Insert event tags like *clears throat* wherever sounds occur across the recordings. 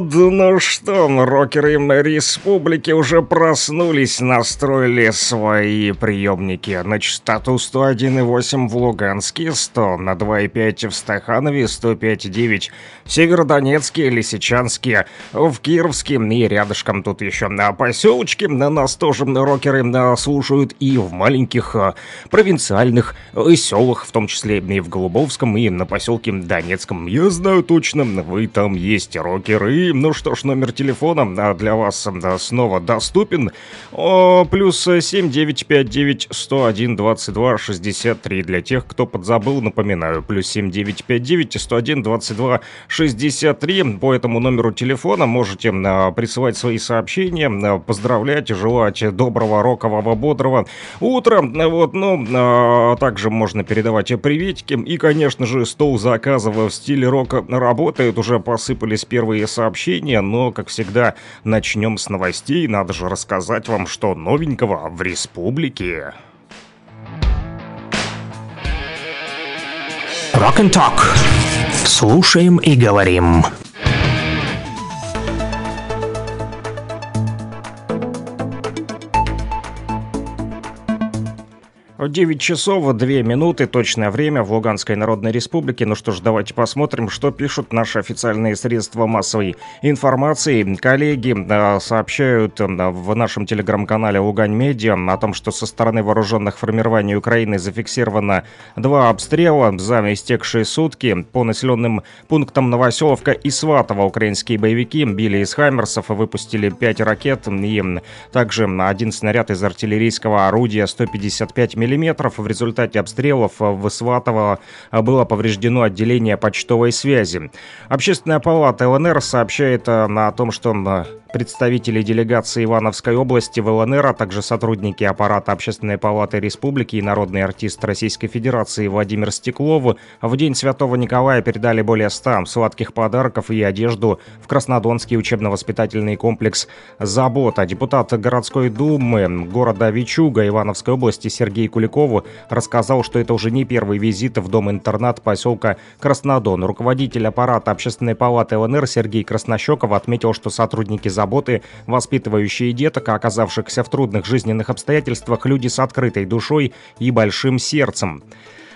Ну что, рокеры республики уже проснулись, настроили свои приемники на частоту 101,8 в Луганске, 100 на 2,5 в Стаханове, 105,9 в Северодонецке, Лисичанске, в Кировске и рядышком тут еще на поселочке. На нас тоже рокеры слушают и в маленьких а, провинциальных селах, в том числе и в Голубовском, и на поселке Донецком. Я знаю точно, вы там есть рокеры, ну что ж, номер телефона а, для вас снова доступен. Плюс 7959 101 22 63 для тех, кто подзабыл, напоминаю. Плюс 7959 101 22 63. По этому номеру телефона можете а, присылать свои сообщения, а, поздравлять, желать доброго, рокового, бодрого утра. Вот, ну, а также можно передавать приветики. И, конечно же, стол заказов в стиле рока работает. Уже посыпались первые сообщения сообщения, но, как всегда, начнем с новостей. Надо же рассказать вам, что новенького в республике. Rock and Talk. Слушаем и говорим. 9 часов 2 минуты, точное время в Луганской Народной Республике. Ну что ж, давайте посмотрим, что пишут наши официальные средства массовой информации. Коллеги э, сообщают э, в нашем телеграм-канале Лугань Медиа о том, что со стороны вооруженных формирований Украины зафиксировано два обстрела за истекшие сутки по населенным пунктам Новоселовка и Сватово. Украинские боевики били из «Хаймерсов» и выпустили 5 ракет и также один снаряд из артиллерийского орудия 155 мм мм. В результате обстрелов в Сватово было повреждено отделение почтовой связи. Общественная палата ЛНР сообщает э, о том, что Представители делегации Ивановской области в ЛНР, а также сотрудники аппарата Общественной палаты республики и народный артист Российской Федерации Владимир Стеклов в День Святого Николая передали более 100 сладких подарков и одежду в Краснодонский учебно-воспитательный комплекс «Забота». Депутат городской думы города Вичуга Ивановской области Сергей Куликову рассказал, что это уже не первый визит в дом-интернат поселка Краснодон. Руководитель аппарата Общественной палаты ЛНР Сергей Краснощеков отметил, что сотрудники заботы, воспитывающие деток, оказавшихся в трудных жизненных обстоятельствах, люди с открытой душой и большим сердцем.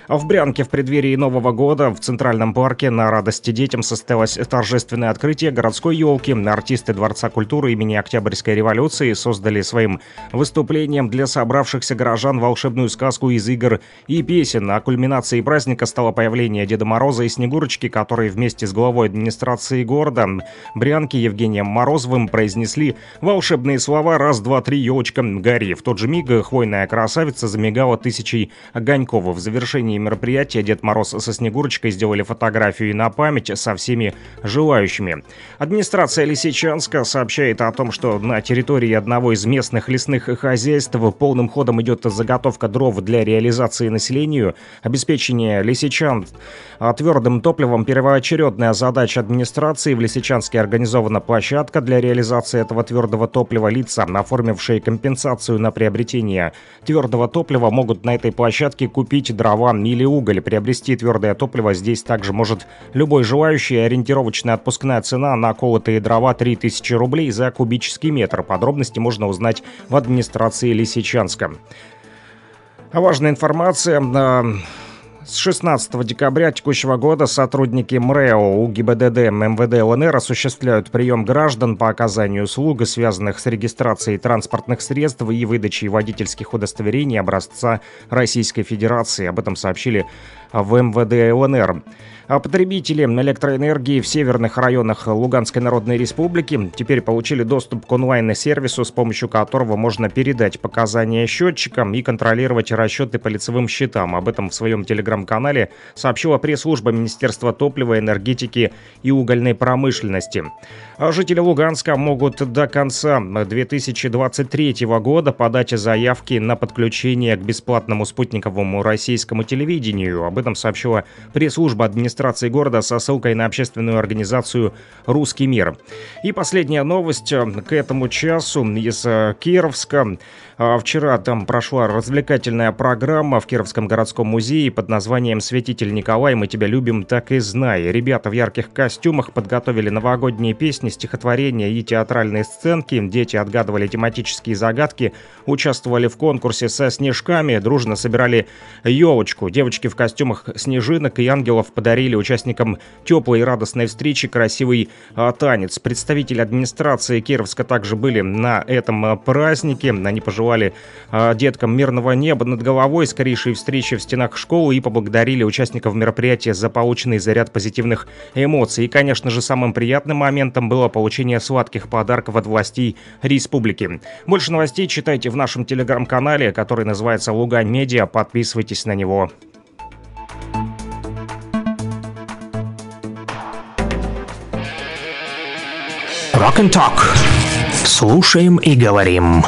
В Брянке в преддверии Нового года в Центральном парке на радости детям состоялось торжественное открытие городской елки. Артисты Дворца культуры имени Октябрьской революции создали своим выступлением для собравшихся горожан волшебную сказку из игр и песен. А кульминацией праздника стало появление Деда Мороза и Снегурочки, которые вместе с главой администрации города Брянки Евгением Морозовым произнесли волшебные слова «Раз, два, три, елочка, гори». В тот же миг хвойная красавица замигала тысячей огоньков. В завершении мероприятия Дед Мороз со Снегурочкой сделали фотографию на память со всеми желающими. Администрация Лисичанска сообщает о том, что на территории одного из местных лесных хозяйств полным ходом идет заготовка дров для реализации населению, обеспечение лисичан твердым топливом первоочередная задача администрации. В Лисичанске организована площадка для реализации этого твердого топлива. Лица, оформившие компенсацию на приобретение твердого топлива, могут на этой площадке купить дрова или уголь. Приобрести твердое топливо здесь также может любой желающий. Ориентировочная отпускная цена на колотые дрова 3000 рублей за кубический метр. Подробности можно узнать в администрации Лисичанска. Важная информация. С 16 декабря текущего года сотрудники МРЭО, УГИБДД, МВД ЛНР осуществляют прием граждан по оказанию услуг, связанных с регистрацией транспортных средств и выдачей водительских удостоверений образца Российской Федерации. Об этом сообщили в МВД ЛНР. А потребители электроэнергии в северных районах Луганской Народной Республики теперь получили доступ к онлайн-сервису, с помощью которого можно передать показания счетчикам и контролировать расчеты по лицевым счетам. Об этом в своем телеграм телеграм-канале сообщила пресс-служба Министерства топлива, энергетики и угольной промышленности. А жители Луганска могут до конца 2023 года подать заявки на подключение к бесплатному спутниковому российскому телевидению. Об этом сообщила пресс-служба администрации города со ссылкой на общественную организацию «Русский мир». И последняя новость к этому часу из Кировска. А, вчера там прошла развлекательная программа в Кировском городском музее под названием «Святитель Николай, мы тебя любим, так и знай». Ребята в ярких костюмах подготовили новогодние песни, стихотворения и театральные сценки. Дети отгадывали тематические загадки, участвовали в конкурсе со снежками, дружно собирали елочку. Девочки в костюмах снежинок и ангелов подарили участникам теплой и радостной встречи красивый а, танец. Представители администрации Кировска также были на этом а, празднике. Они пожелали пожелали э, деткам мирного неба над головой, скорейшей встречи в стенах школы и поблагодарили участников мероприятия за полученный заряд позитивных эмоций. И, конечно же, самым приятным моментом было получение сладких подарков от властей республики. Больше новостей читайте в нашем телеграм-канале, который называется «Лугань Медиа». Подписывайтесь на него. Rock and Talk. Слушаем и говорим.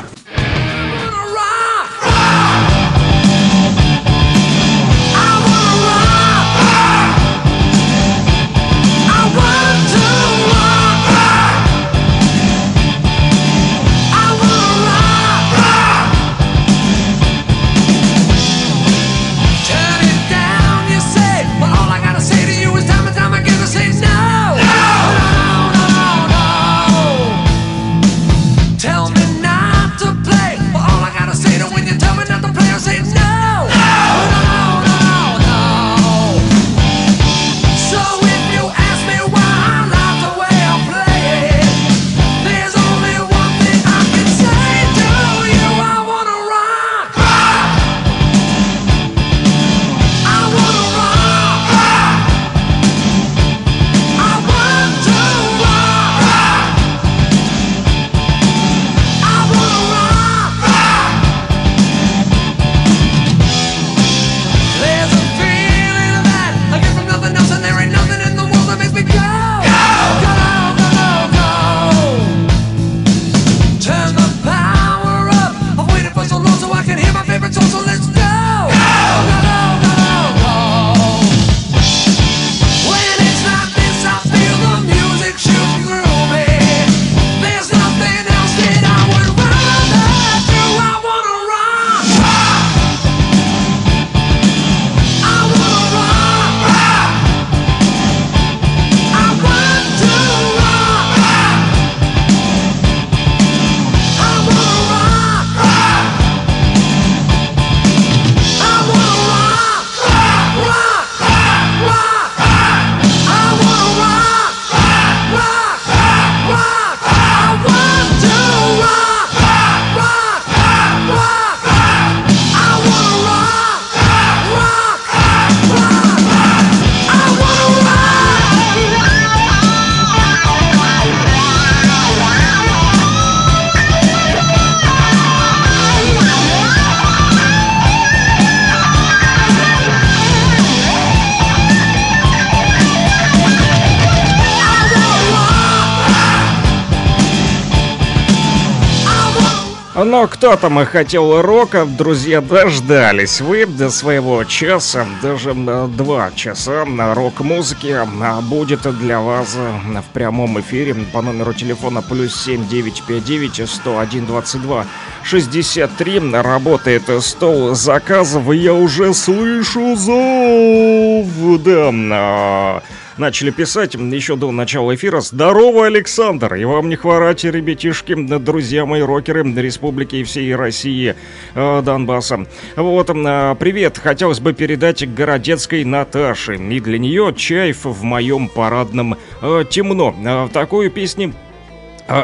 Но кто там и хотел рока, друзья, дождались вы до своего часа, даже два часа на рок-музыки а будет для вас в прямом эфире по номеру телефона плюс 7959 101 22 63. Работает стол заказов, я уже слышу зов, да, начали писать еще до начала эфира. Здорово, Александр! И вам не хворать, ребятишки, друзья мои рокеры республики и всей России э, Донбасса. Вот, э, привет, хотелось бы передать городецкой Наташе. И для нее чайф в моем парадном э, темно. Э, такую песню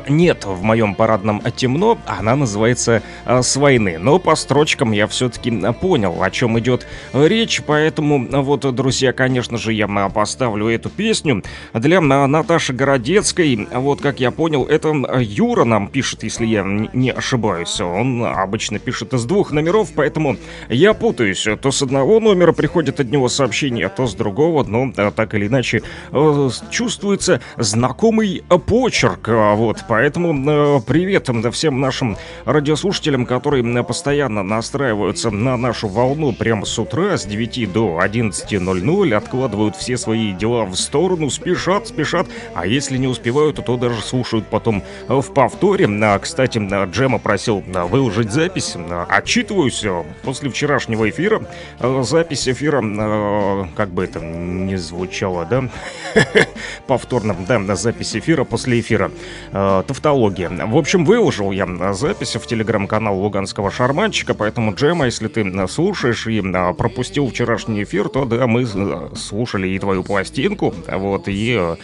нет в моем парадном темно, она называется а, «С войны». Но по строчкам я все-таки понял, о чем идет речь, поэтому вот, друзья, конечно же, я поставлю эту песню для Наташи Городецкой. Вот, как я понял, это Юра нам пишет, если я не ошибаюсь. Он обычно пишет из двух номеров, поэтому я путаюсь. То с одного номера приходит от него сообщение, то с другого, но так или иначе чувствуется знакомый почерк. Вот вот, поэтому э, привет всем нашим радиослушателям, которые э, постоянно настраиваются на нашу волну прямо с утра, с 9 до 11.00, откладывают все свои дела в сторону, спешат, спешат, а если не успевают, то даже слушают потом э, в повторе. А, кстати, э, Джема просил выложить запись, отчитываюсь после вчерашнего эфира. Запись эфира, как бы это не звучало, да? *laughs* Повторно, да, запись эфира после эфира э, тавтология. В общем, выложил я запись в телеграм-канал Луганского шарманчика, поэтому, Джема, если ты слушаешь и э, пропустил вчерашний эфир, то да, мы э, слушали и твою пластинку, вот, и э,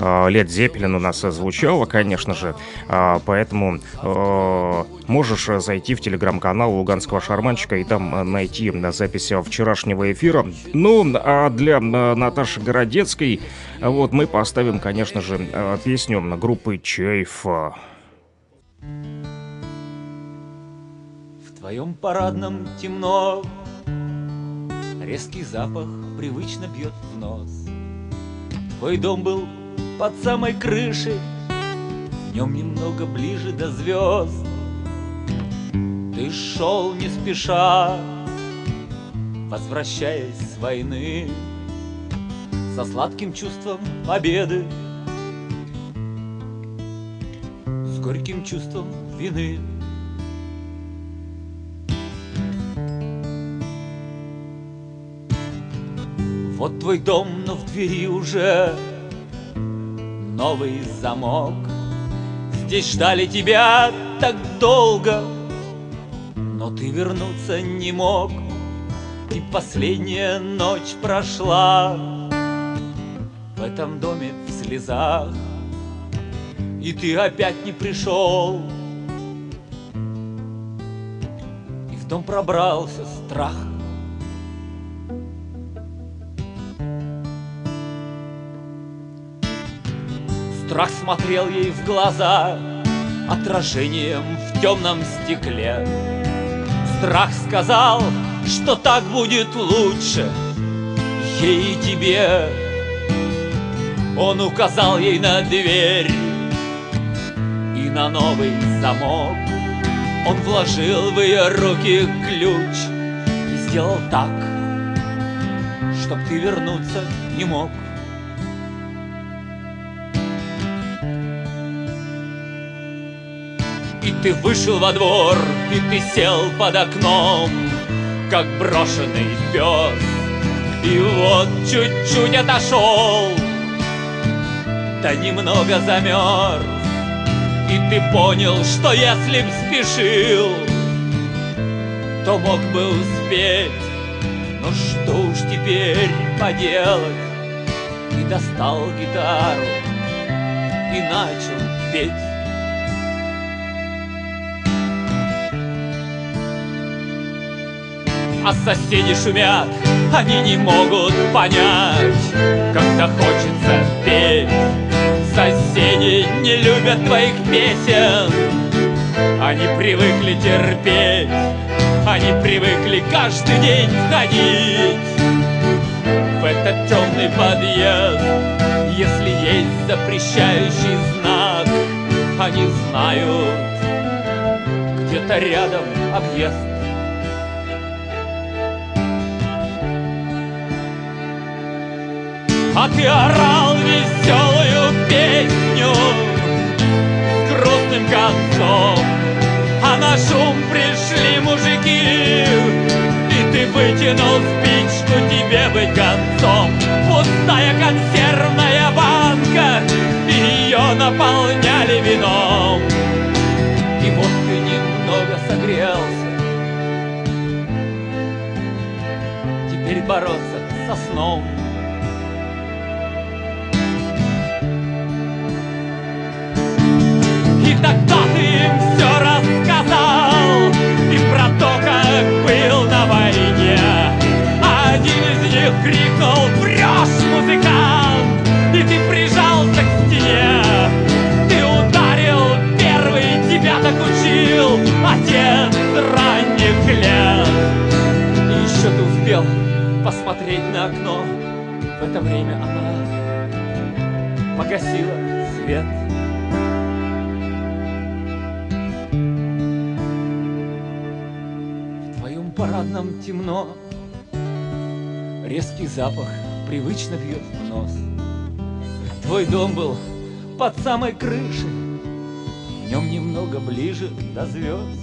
Лед Зеппелин у нас звучало, конечно же, поэтому э, можешь зайти в телеграм-канал Луганского шарманчика и там найти запись вчерашнего эфира. Ну, а для Наташи Городецкой вот мы поставим, конечно же, э, песню группы Чайфа. В твоем парадном темно, Резкий запах привычно бьет в нос. Твой дом был под самой крышей, В нем немного ближе до звезд. Ты шел не спеша, Возвращаясь с войны, со сладким чувством победы, с горьким чувством вины. Вот твой дом, но в двери уже новый замок. Здесь ждали тебя так долго, но ты вернуться не мог. И последняя ночь прошла в этом доме в слезах, И ты опять не пришел. И в дом пробрался страх. Страх смотрел ей в глаза Отражением в темном стекле. Страх сказал, что так будет лучше Ей и тебе он указал ей на дверь и на новый замок. Он вложил в ее руки ключ и сделал так, чтоб ты вернуться не мог. И ты вышел во двор, и ты сел под окном, как брошенный пес. И вот чуть-чуть отошел, да немного замерз. И ты понял, что если б спешил То мог бы успеть. Но что уж теперь поделать? И достал гитару И начал петь А соседи шумят, они не могут понять, Когда хочется петь. Соседи не любят твоих песен, Они привыкли терпеть, Они привыкли каждый день входить В этот темный подъезд, Если есть запрещающий знак, Они знают, где-то рядом объезд. А ты орал веселую песню С грустным концом. А на шум пришли мужики И ты вытянул спичку тебе быть концом. Пустая консервная банка Ее наполняли вином. И вот ты немного согрелся. Теперь бороться со сном тогда ты им все рассказал. И про то, как был на войне Один из них крикнул «Врешь, музыкант!» И ты прижался к стене. Ты ударил первый, тебя так учил Отец ранних И еще ты успел посмотреть на окно. В это время она погасила свет парадном темно. Резкий запах привычно бьет в нос. Твой дом был под самой крышей. В нем немного ближе до звезд.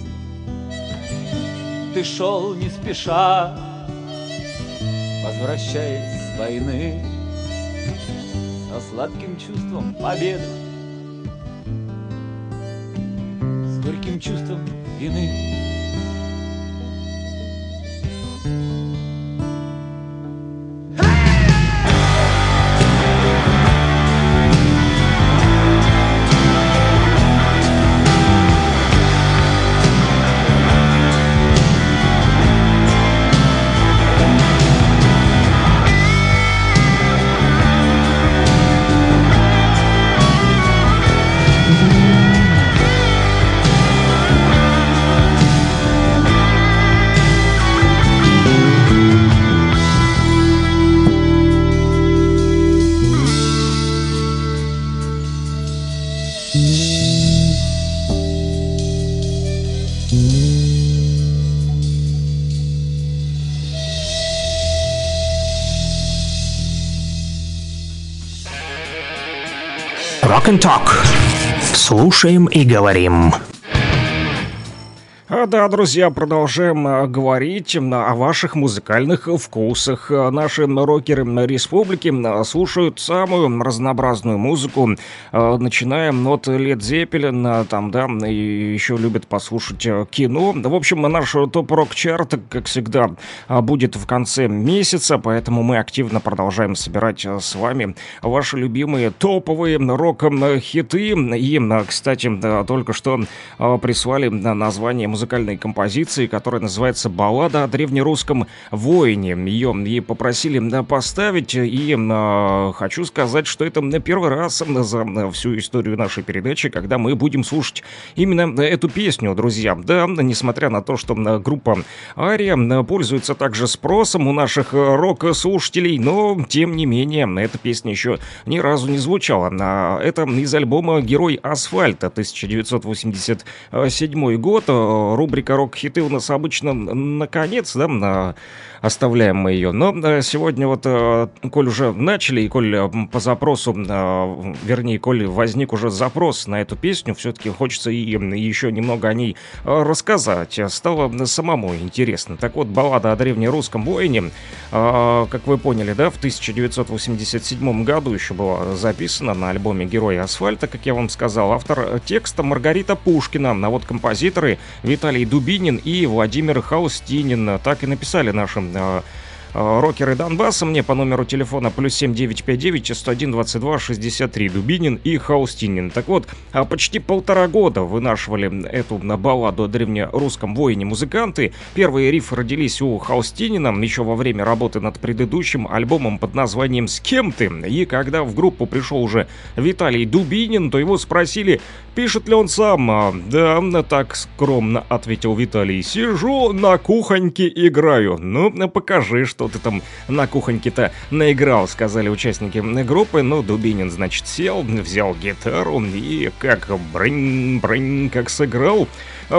Ты шел не спеша Возвращаясь с войны. Со сладким чувством победы. С горьким чувством вины Talk. Слушаем и говорим. А, Да, друзья, продолжаем а, говорить м, о ваших музыкальных вкусах. А, Наши рокеры республики слушают самую разнообразную музыку, а, начиная от Лед Зеппелин, там, да, и еще любят послушать кино. В общем, наш топ-рок-чарт, как всегда, будет в конце месяца, поэтому мы активно продолжаем собирать с вами ваши любимые топовые рок-хиты. И, кстати, только что прислали название музыкальной композиции, которая называется «Баллада о древнерусском воине». Ее и попросили м, поставить, и м, хочу сказать, что это м, первый раз за м, всю историю нашей передачи, когда мы будем слушать именно эту песню, друзья. Да, несмотря на то, что группа Ария пользуется также спросом у наших э, рок-слушателей, но, тем не менее, эта песня еще ни разу не звучала. А Это из альбома «Герой асфальта» 1987 год. Рубрика «Рок-хиты» у нас обычно наконец, да, на- оставляем мы ее. Но э, сегодня вот, э, коль уже начали, и коль э, по запросу, вернее, коль возник уже запрос на эту песню, все-таки хочется и еще немного о ней рассказать. Стало самому интересно. Так вот, баллада о древнерусском воине, как вы поняли, да, в 1987 году еще была записана на альбоме «Герой асфальта», как я вам сказал. Автор текста Маргарита Пушкина, а вот композиторы Виталий Дубинин и Владимир Хаустинин так и написали нашим э, э, Рокеры Донбасса мне по номеру телефона плюс 7959 101 22 63 Дубинин и Хаустинин. Так вот, а почти полтора года вынашивали эту на балладу о древнерусском воине музыканты. Первые рифы родились у Хаустинина еще во время работы над предыдущим альбомом под названием «С кем ты?». И когда в группу пришел уже Виталий Дубинин, то его спросили, пишет ли он сам. А, Да, так скромно ответил Виталий. Сижу на кухоньке играю. Ну, покажи, что ты там на кухоньке-то наиграл, сказали участники группы. Ну, Дубинин, значит, сел, взял гитару и как брынь-брынь, как сыграл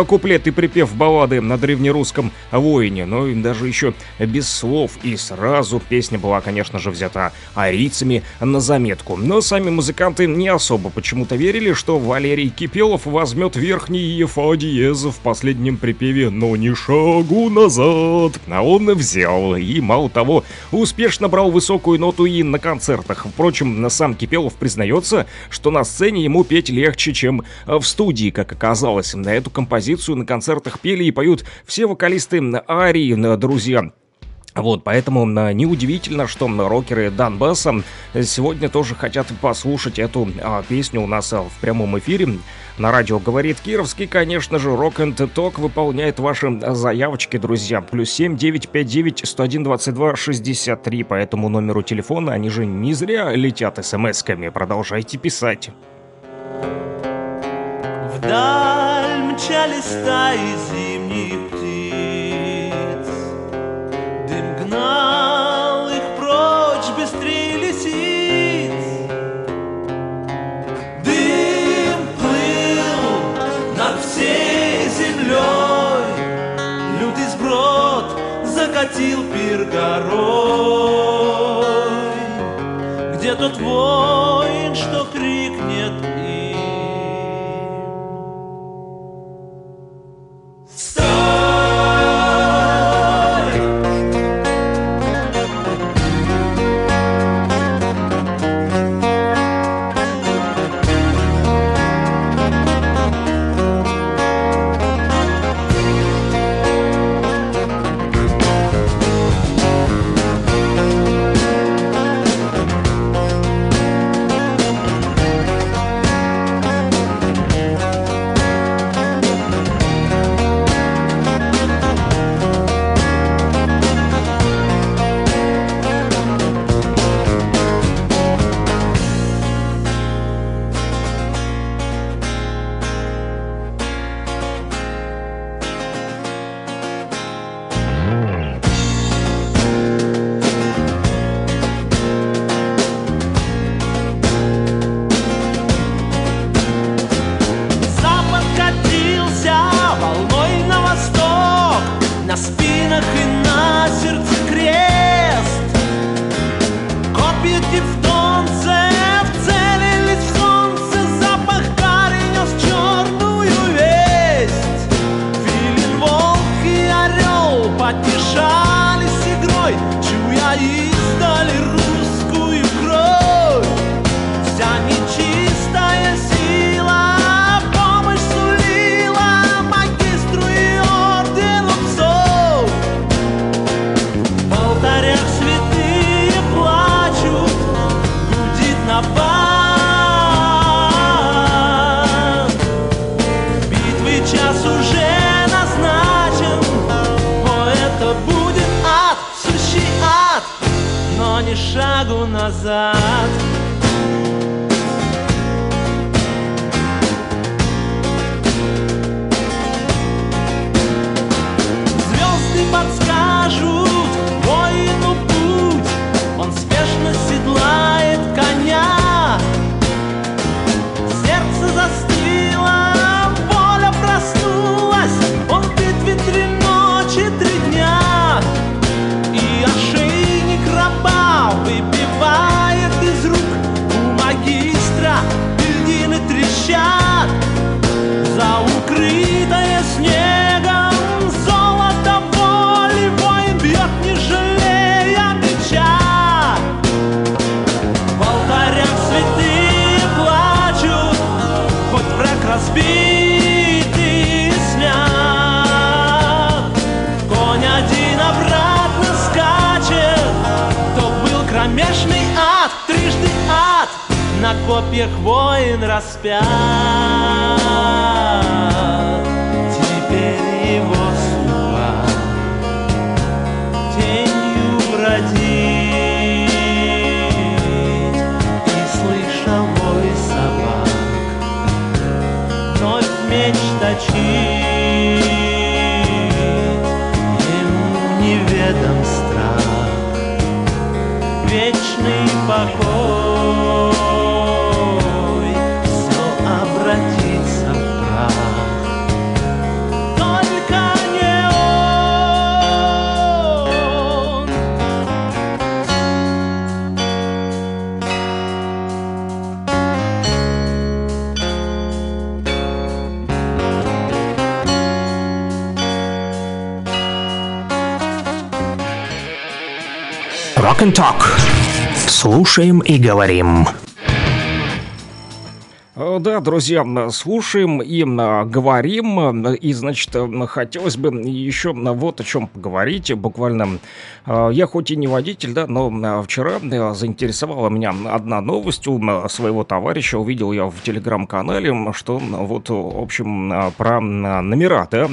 куплет и припев баллады на древнерусском воине, ну и даже еще без слов, и сразу песня была, конечно же, взята арийцами на заметку. Но сами музыканты не особо почему-то верили, что Валерий Кипелов возьмет верхний фа диез в последнем припеве «Но ни шагу назад». А он взял, и мало того, успешно брал высокую ноту и на концертах. Впрочем, сам Кипелов признается, что на сцене ему петь легче, чем в студии, как оказалось. На эту композицию на концертах пели и поют все вокалисты Арии, друзья. Вот, поэтому неудивительно, что рокеры Донбасса сегодня тоже хотят послушать эту а, песню у нас а, в прямом эфире. На радио говорит Кировский, конечно же, Rock and Talk выполняет ваши заявочки, друзья. Плюс 7 959 101 22 63 по этому номеру телефона. Они же не зря летят смс-ками. Продолжайте писать. Вдаль мчали стаи зимних гнал их прочь быстрее лисиц. Дым плыл над всей землей, лютый сброд закатил пир горой. Копьях воин распят. Теперь его судьба тенью бродить и слыша вой собак, вновь меч точить. Ему неведом страх, вечный покой. Rock and Talk. Слушаем и говорим. Э, да, друзья, слушаем и говорим, и, значит, хотелось бы еще вот о чем поговорить. Буквально, э, я хоть и не водитель, да, но вчера заинтересовала меня одна новость у своего товарища. Увидел я в телеграм-канале, что вот, в общем, про номера, да,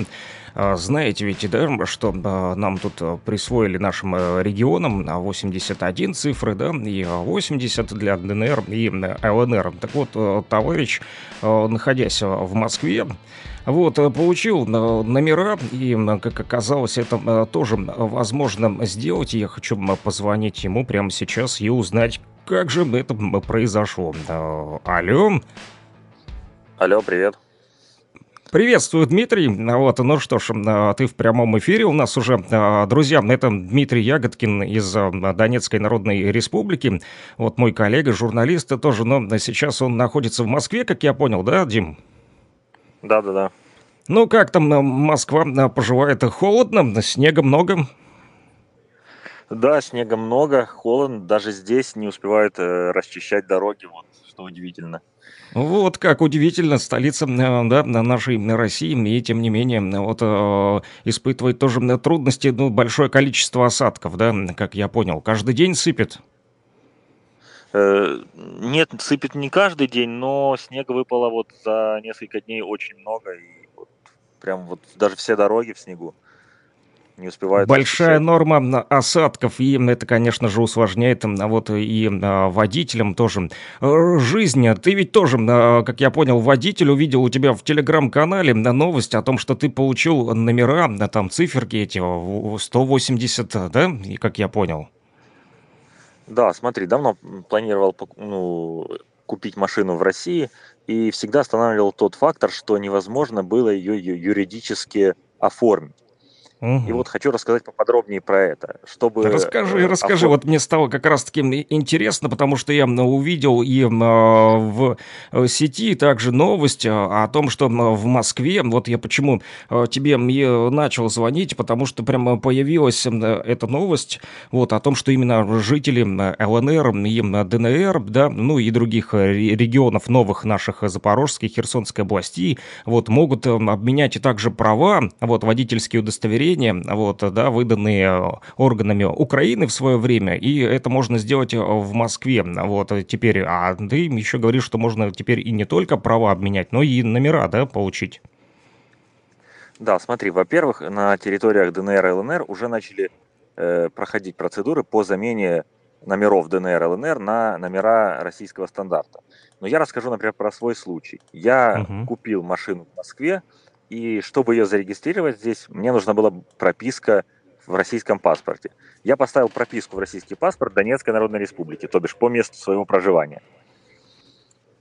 знаете ведь, да, что а, нам тут а, присвоили нашим регионам 81 цифры, да, и 80 для ДНР и ЛНР. Так вот, товарищ, находясь в Москве, вот, получил номера, и, как оказалось, это тоже возможно сделать. Я хочу позвонить ему прямо сейчас и узнать, как же это произошло. Алло? Алло, привет. Приветствую, Дмитрий. Вот, ну что ж, а, ты в прямом эфире у нас уже. А, друзья, это Дмитрий Ягодкин из а, Донецкой Народной Республики. Вот мой коллега, журналист тоже, но сейчас он находится в Москве, как я понял, да, Дим? Да-да-да. Ну, как там Москва поживает? Холодно, снега много? Да, снега много, холодно. Даже здесь не успевают э, расчищать дороги, вот, что удивительно. Вот как удивительно, столица э, да, нашей России, и тем не менее вот, э, испытывает тоже трудности, ну, большое количество осадков, да, как я понял. Каждый день сыпет? Э, нет, сыпет не каждый день, но снега выпало вот за несколько дней очень много, и вот прям вот даже все дороги в снегу не успевают. Большая норма осадков, и это, конечно же, усложняет а вот и а, водителям тоже э, жизнь. Ты ведь тоже, а, как я понял, водитель увидел у тебя в телеграм-канале новость о том, что ты получил номера, там циферки эти 180, да, и как я понял. Да, смотри, давно планировал ну, купить машину в России и всегда останавливал тот фактор, что невозможно было ее юридически оформить. Угу. И вот хочу рассказать поподробнее про это, чтобы... Расскажи, э, расскажи. Вот мне стало как раз-таки интересно, потому что я увидел и э, в э, сети также новость о том, что в Москве, вот я почему тебе начал звонить, потому что прямо появилась эта новость вот о том, что именно жители ЛНР и ДНР, да, ну и других регионов новых наших Запорожской, Херсонской областей, вот могут обменять также права, вот водительские удостоверения удостоверения, вот, да, выданные органами Украины в свое время, и это можно сделать в Москве, вот, теперь, а ты еще говоришь, что можно теперь и не только права обменять, но и номера, да, получить. Да, смотри, во-первых, на территориях ДНР и ЛНР уже начали э, проходить процедуры по замене номеров ДНР и ЛНР на номера российского стандарта. Но я расскажу, например, про свой случай. Я угу. купил машину в Москве, и чтобы ее зарегистрировать здесь, мне нужна была прописка в российском паспорте. Я поставил прописку в российский паспорт Донецкой Народной Республики, то бишь по месту своего проживания.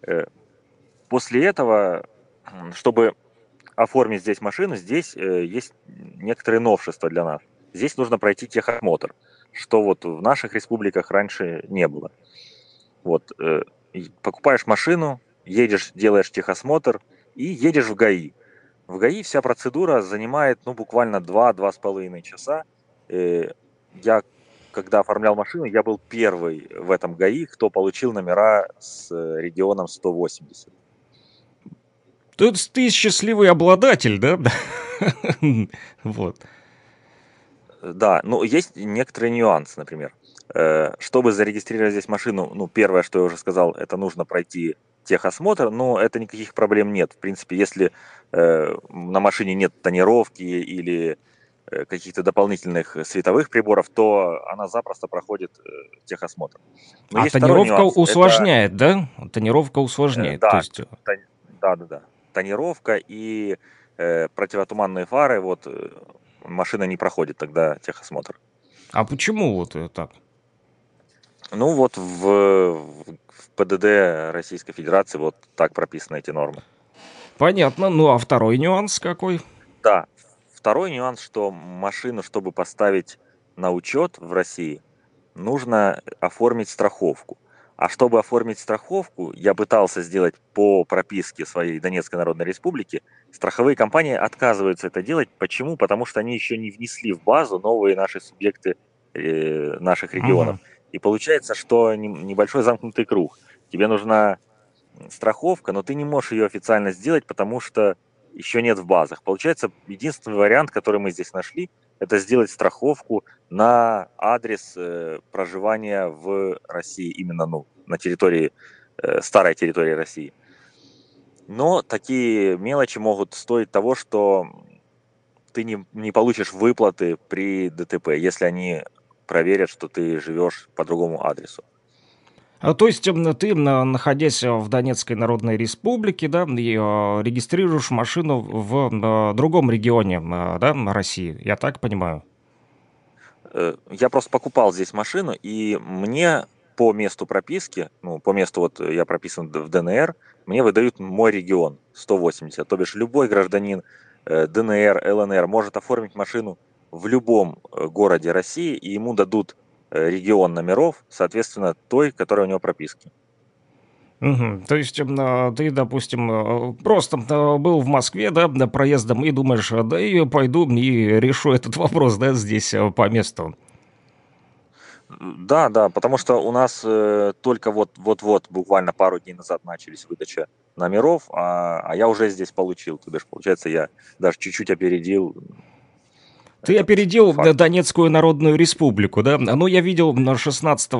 Э, после этого, чтобы оформить здесь машину, здесь э, есть некоторые новшества для нас. Здесь нужно пройти техосмотр, что вот в наших республиках раньше не было. Вот, э, покупаешь машину, едешь, делаешь техосмотр и едешь в ГАИ. В ГАИ вся процедура занимает, ну, буквально 2-2,5 часа. Э, я, когда оформлял машину, я был первый в этом ГАИ, кто получил номера с э, регионом 180. Тут ты счастливый обладатель, да? *laughs* Вот. Да, ну, есть некоторые нюансы, например. Э, чтобы зарегистрировать здесь машину, ну, первое, что я уже сказал, это нужно пройти техосмотр, но это никаких проблем нет. В принципе, если э, на машине нет тонировки или э, каких-то дополнительных световых приборов, то она запросто проходит э, техосмотр. Но а тонировка нюанс. усложняет, это... да? Тонировка усложняет. Э, да, есть... тон... да, да, да. Тонировка и э, противотуманные фары, вот э, машина не проходит тогда техосмотр. А почему вот так? Ну вот в, в ПДД Российской Федерации вот так прописаны эти нормы. Понятно. Ну а второй нюанс какой? Да. Второй нюанс, что машину, чтобы поставить на учет в России, нужно оформить страховку. А чтобы оформить страховку, я пытался сделать по прописке своей Донецкой Народной Республики. Страховые компании отказываются это делать. Почему? Потому что они еще не внесли в базу новые наши субъекты э, наших регионов. Uh-huh. И получается, что небольшой замкнутый круг. Тебе нужно страховка, но ты не можешь ее официально сделать, потому что еще нет в базах. Получается, единственный вариант, который мы здесь нашли, это сделать страховку на адрес э, проживания в России, именно ну, на территории, э, старой территории России. Но такие мелочи могут стоить того, что ты не, не получишь выплаты при ДТП, если они проверят, что ты живешь по другому адресу. А, то есть ты, находясь в Донецкой Народной Республике, да, э, регистрируешь машину в э, другом регионе э, да, России, я так понимаю? Я просто покупал здесь машину, и мне по месту прописки, ну, по месту, вот я прописан в ДНР, мне выдают мой регион 180. То бишь любой гражданин ДНР, ЛНР может оформить машину в любом городе России, и ему дадут Э, регион номеров, соответственно, той, которая у него прописки. Угу. То есть а, ты, допустим, э, просто э, был в Москве, да, проездом, и думаешь, да и пойду и решу этот *laughs* вопрос, да, здесь по месту. Да, да, потому что у нас э, только вот, вот-вот, буквально пару дней назад начались выдача номеров, а, а я уже здесь получил. То бишь, получается, я даже чуть-чуть опередил ты опередил Факт. Донецкую Народную Республику, да? Ну, я видел 16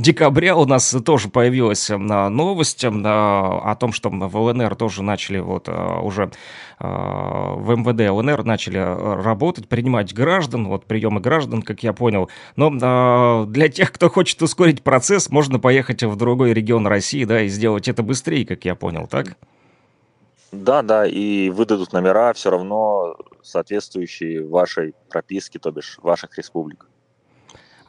декабря у нас тоже появилась новость о том, что в ЛНР тоже начали вот уже в МВД ЛНР начали работать, принимать граждан, вот приемы граждан, как я понял. Но для тех, кто хочет ускорить процесс, можно поехать в другой регион России, да, и сделать это быстрее, как я понял, так? Да, да, и выдадут номера все равно соответствующие вашей прописке, то бишь ваших республик.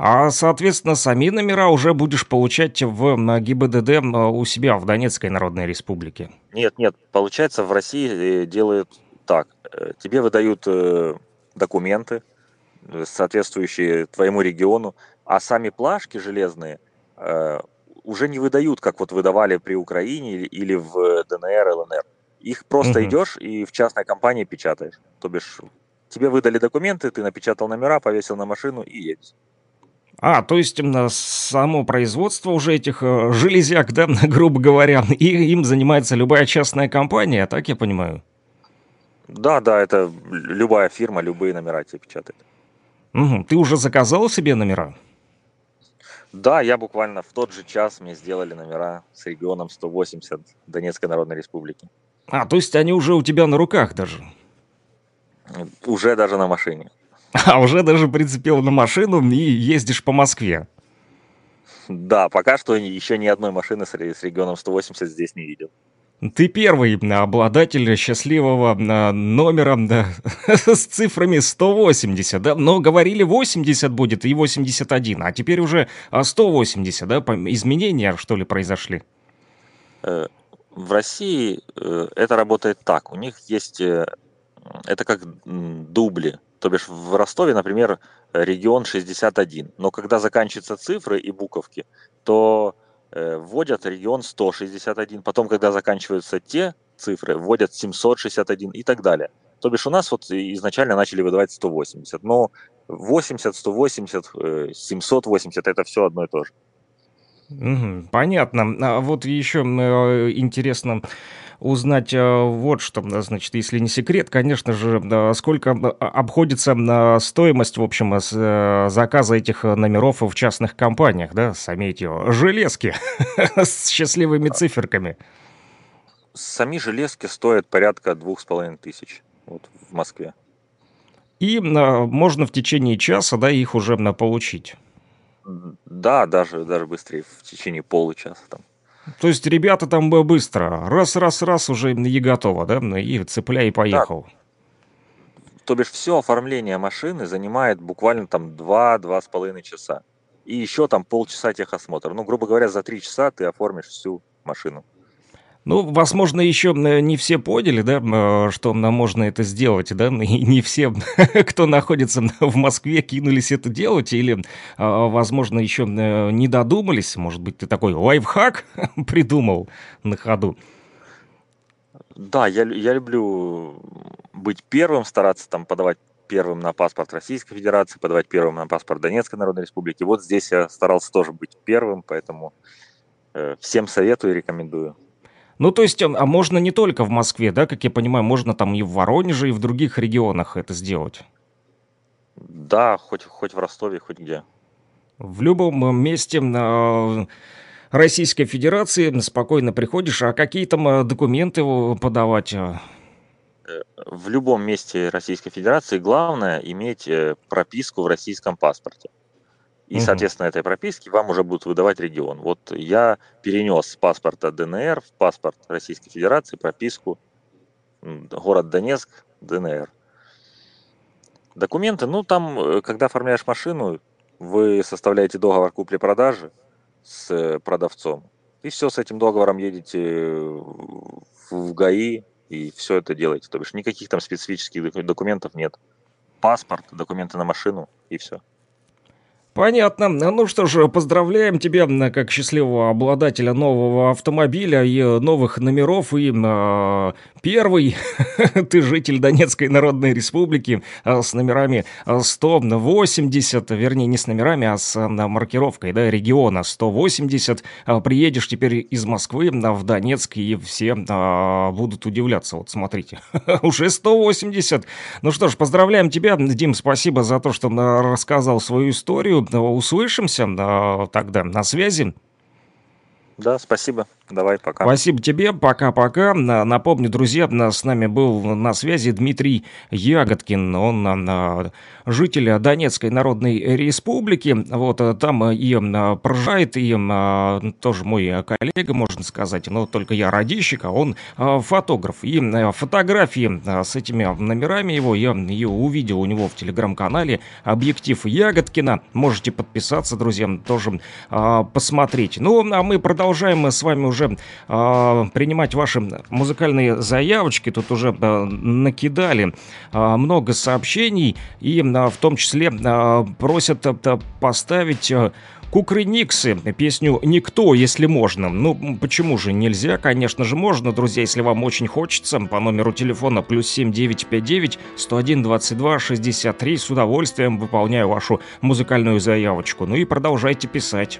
А, соответственно, сами номера уже будешь получать в ГИБДД у себя в Донецкой Народной Республике? Нет, нет, получается, в России э, делают так. Э, тебе выдают э, документы, соответствующие твоему региону, а сами плашки железные уже не выдают, как вот выдавали при Украине или в ДНР, ЛНР. Их просто угу. идешь и в частной компании печатаешь. То бишь, тебе выдали документы, ты напечатал номера, повесил на машину и едешь. А, то есть само производство уже этих э, железяк, да, *laughs* грубо говоря, и им занимается любая частная компания, так я понимаю? Да, да, это любая фирма, любые номера тебе печатает. Угу. Ты уже заказал себе номера? Да, я буквально в тот же час мне сделали номера с регионом 180 Донецкой Народной Республики. А, то есть они уже у тебя на руках даже? Уже даже на машине. *laughs* А, уже даже прицепил на машину и ездишь по Москве? Да, пока что еще ни одной машины с регионом 180 здесь не видел. Ты первый обладатель счастливого а, номера да, *laughs* с цифрами 180, да? Но говорили 80 будет и 81, а теперь уже 180, да? Изменения, что ли, произошли? В России э, это работает так. У них есть, э, это как дубли. То бишь в Ростове, например, регион 61. Но когда заканчиваются цифры и буковки, то э, вводят регион 161. Потом, когда заканчиваются те цифры, вводят 761 и так далее. То бишь у нас вот изначально начали выдавать 180. Но 80, 180, 780 это все одно и то же. Угу, понятно. А вот еще э, интересно узнать э, вот что, значит, если не секрет, конечно же, сколько а, обходится на стоимость, в общем, э, заказа этих номеров в частных компаниях, да, сами эти железки *laughs* с счастливыми циферками. Сами железки стоят порядка двух с половиной тысяч вот, в Москве. И можно в течение часа, да, их уже получить. Да, даже, даже быстрее, в течение получаса там. То есть ребята там быстро, раз-раз-раз уже и готово, да, и цепляй и поехал. Да. То бишь все оформление машины занимает буквально там 2-2,5 часа. И еще там полчаса техосмотра. Ну, грубо говоря, за 3 часа ты оформишь всю машину. Ну, возможно, еще не все поняли, да, что нам можно это сделать, да, *laughs* и не все, *laughs* кто находится в Москве, кинулись это делать, или, а, возможно, еще не додумались, может быть, ты такой лайфхак *laughs* придумал на ходу. Да, я, я люблю быть первым, стараться там подавать первым на паспорт Российской Федерации, подавать первым на паспорт Донецкой Народной Республики. Вот здесь я старался тоже быть первым, поэтому Э, всем советую и рекомендую. Ну, то есть, а, можно не только в Москве, да, как я понимаю, можно там и в Воронеже, и в других регионах это сделать? Да, хоть, хоть в Ростове, хоть где. В любом э, месте э, Российской Федерации спокойно приходишь, а какие там э, документы подавать? В любом месте Российской Федерации главное иметь прописку в российском паспорте. И, угу. соответственно, этой прописки вам уже будут выдавать регион. Вот я перенес с паспорта ДНР в паспорт Российской Федерации прописку город Донецк, ДНР. Документы, ну там, э, когда оформляешь машину, вы составляете договор купли-продажи с э, продавцом. И все, с этим договором едете в ГАИ и все это делаете. То бишь никаких там специфических документов нет. Паспорт, документы на машину и все. Понятно. Ну что ж, поздравляем тебя как счастливого обладателя нового автомобиля и новых номеров. И э, первый, *laughs* ты житель Донецкой Народной Республики э, с номерами 180, вернее не с номерами, а с э, маркировкой да, региона 180. Э, приедешь теперь из Москвы в Донецк и все э, будут удивляться. Вот смотрите, *laughs* уже 180. Ну что ж, поздравляем тебя, Дим, спасибо за то, что рассказал свою историю услышимся тогда на связи. Да, спасибо. Давай, пока. Спасибо тебе, пока-пока. Напомню, друзья, с нами был на связи Дмитрий Ягодкин. Он житель Донецкой Народной Республики. Вот э, там и проживает, и тоже мой коллега, можно сказать, но только я радищик, а он фотограф. И фотографии с этими номерами его я ее увидел у него в телеграм-канале «Объектив Ягодкина». Можете подписаться, друзья, тоже посмотреть. Ну, а мы продолжаем с вами уже уже э, принимать ваши музыкальные заявочки. Тут уже э, накидали э, много сообщений и э, в том числе э, просят э, поставить... Э, Кукрыниксы, песню «Никто, если можно». Ну, почему же нельзя? Конечно же можно, друзья, если вам очень хочется. По номеру телефона плюс 7959 101 22 63 с удовольствием выполняю вашу музыкальную заявочку. Ну и продолжайте писать.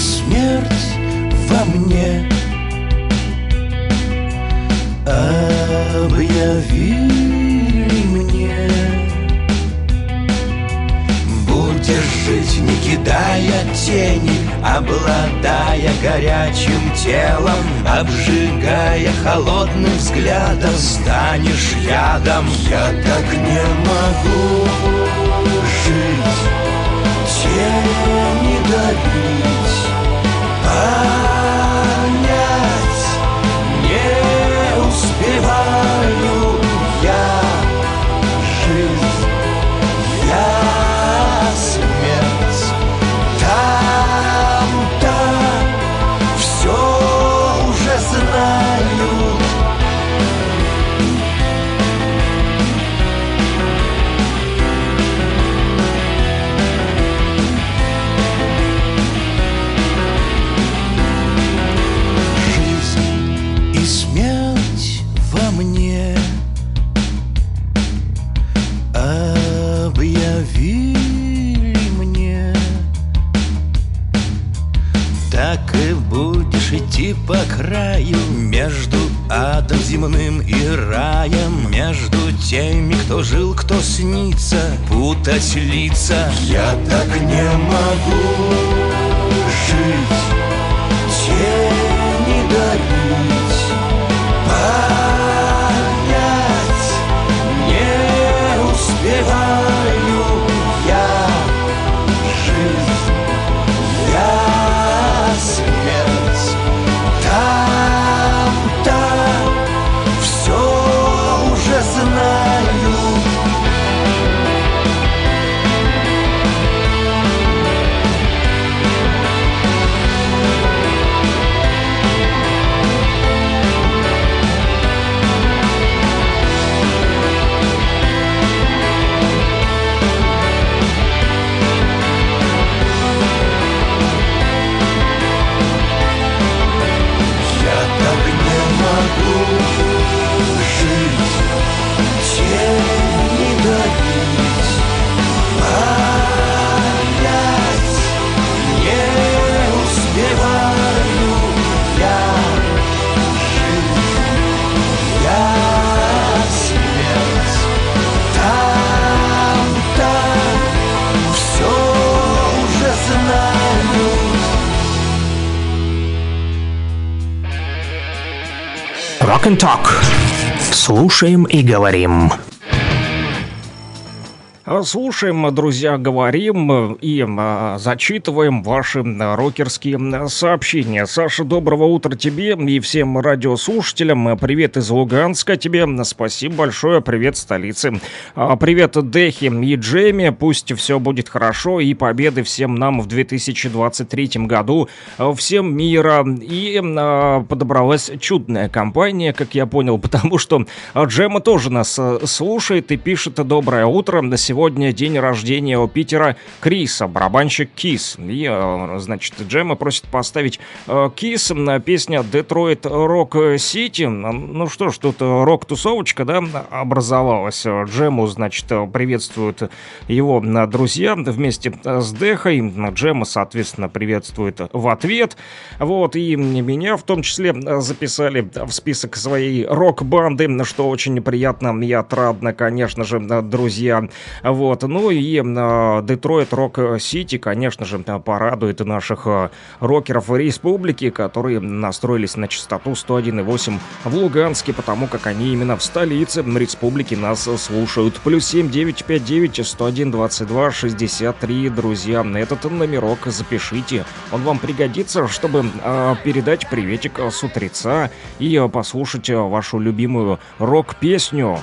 смерть во мне. Объяви жить, не кидая тени, обладая горячим телом, обжигая холодным взглядом, станешь ядом. Я так не могу жить, тени давить, понять по краю Между адом земным и раем Между теми, кто жил, кто снится Путать лица. Я так не могу жить Тени дарить Слушаем и говорим. А, слушаем, друзья, говорим и а, зачитываем ваши рокерские сообщения. Саша, доброго утра тебе и всем радиослушателям. Привет из Луганска тебе. Спасибо большое. Привет столице. А, привет Дехи и Джейми. Пусть все будет хорошо и победы всем нам в 2023 году. Всем мира. И подобралась чудная компания, как я понял, *laughs* потому что Джема тоже нас слушает и пишет «Доброе утро». Сегодня сегодня день рождения у Питера Криса, барабанщик Кис. И, э, значит, Джема просит поставить э, Кис, песня Детройт Рок Сити. Ну что ж, тут рок-тусовочка, да, образовалась. Джему, значит, приветствуют его друзья вместе с Дехой. Джема, соответственно, приветствует в ответ. Вот, и меня в том числе записали в список своей рок-банды, что очень приятно и отрадно, конечно же, друзья. Вот. Ну и Детройт Рок Сити, конечно же, порадует наших а, рокеров республики, которые настроились на частоту 101,8 в Луганске, потому как они именно в столице республики нас слушают. Плюс 7 959 101 22 63, друзья. Этот номерок запишите. Он вам пригодится, чтобы э, передать приветик с утреца и послушать вашу любимую рок-песню.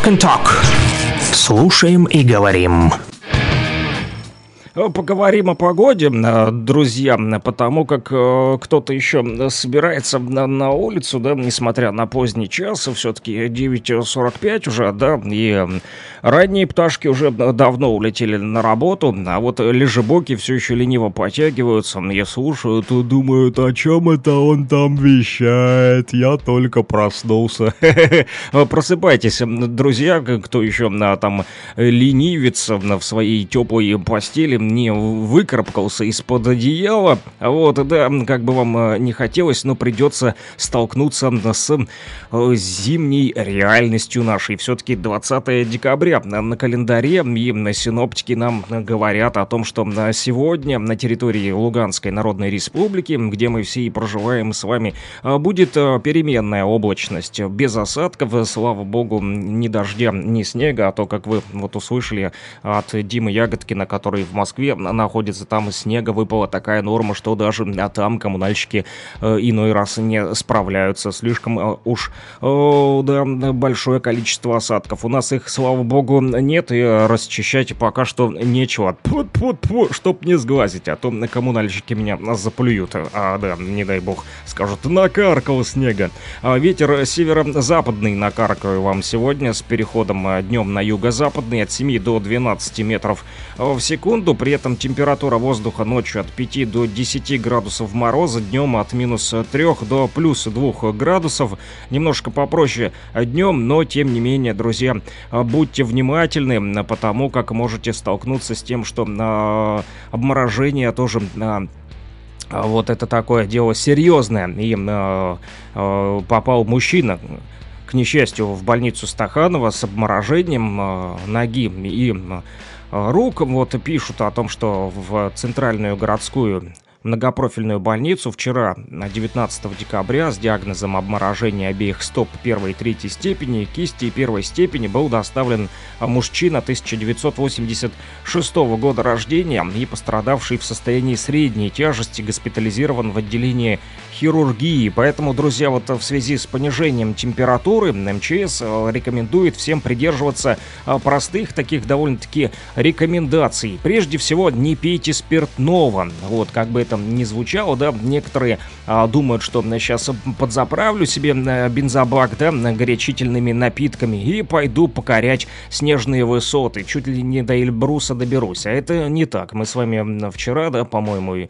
Rock and Talk. Слушаем и говорим. Э, поговорим о погоде, э, друзья, потому как э, кто-то еще собирается на, улицу, да, несмотря на поздний час, все-таки 9.45 уже, да, и ранние пташки уже давно улетели на работу, а вот лежебоки все еще лениво потягиваются и слушают и думают, о чем это он там вещает, я только проснулся. *laughs* Просыпайтесь, друзья, кто еще там ленивится в своей теплой постели, не выкарабкался из-под одеяла. Вот, да, как бы вам не хотелось, но придется столкнуться с зимней реальностью нашей. Все-таки 20 декабря на календаре, и синоптики нам говорят о том, что сегодня на территории Луганской Народной Республики, где мы все и проживаем с вами, будет переменная облачность, без осадков, слава богу, ни дождя, ни снега, а то, как вы вот услышали от Димы Ягодкина, который в Москве находится, там снега выпала такая норма, что даже а там коммунальщики э, иной раз не справляются. Слишком э, уж э, да, большое количество осадков. У нас их, слава богу, нет, и расчищать пока что нечего. Пу-пу-пу, чтоб не сглазить, а то коммунальщики меня заплюют. А, да, не дай бог, скажут, накаркал снега. А ветер северо-западный накаркаю вам сегодня с переходом днем на юго-западный от 7 до 12 метров в секунду. При этом температура воздуха ночью от 5 до 10 градусов мороза, днем от минус 3 до плюс 2 градусов. Немножко попроще днем, но тем не менее, друзья, будьте внимательны, потому как можете столкнуться с тем, что э, обморожение тоже э, вот это такое дело серьезное. И э, э, попал мужчина, к несчастью, в больницу Стаханова с обморожением э, ноги и э, рук. Вот пишут о том, что в центральную городскую многопрофильную больницу. Вчера, 19 декабря, с диагнозом обморожения обеих стоп первой и третьей степени, кисти первой степени был доставлен мужчина 1986 года рождения и пострадавший в состоянии средней тяжести госпитализирован в отделении хирургии. Поэтому, друзья, вот в связи с понижением температуры МЧС э, рекомендует всем придерживаться э, простых таких довольно-таки рекомендаций. Прежде всего, не пейте спиртного. Вот, как бы это ни звучало, да, некоторые а, думают, что сейчас подзаправлю себе бензобак, да, горячительными напитками и пойду покорять снежные высоты. Чуть ли не до Эльбруса доберусь. А это не так. Мы с вами вчера, да, по-моему,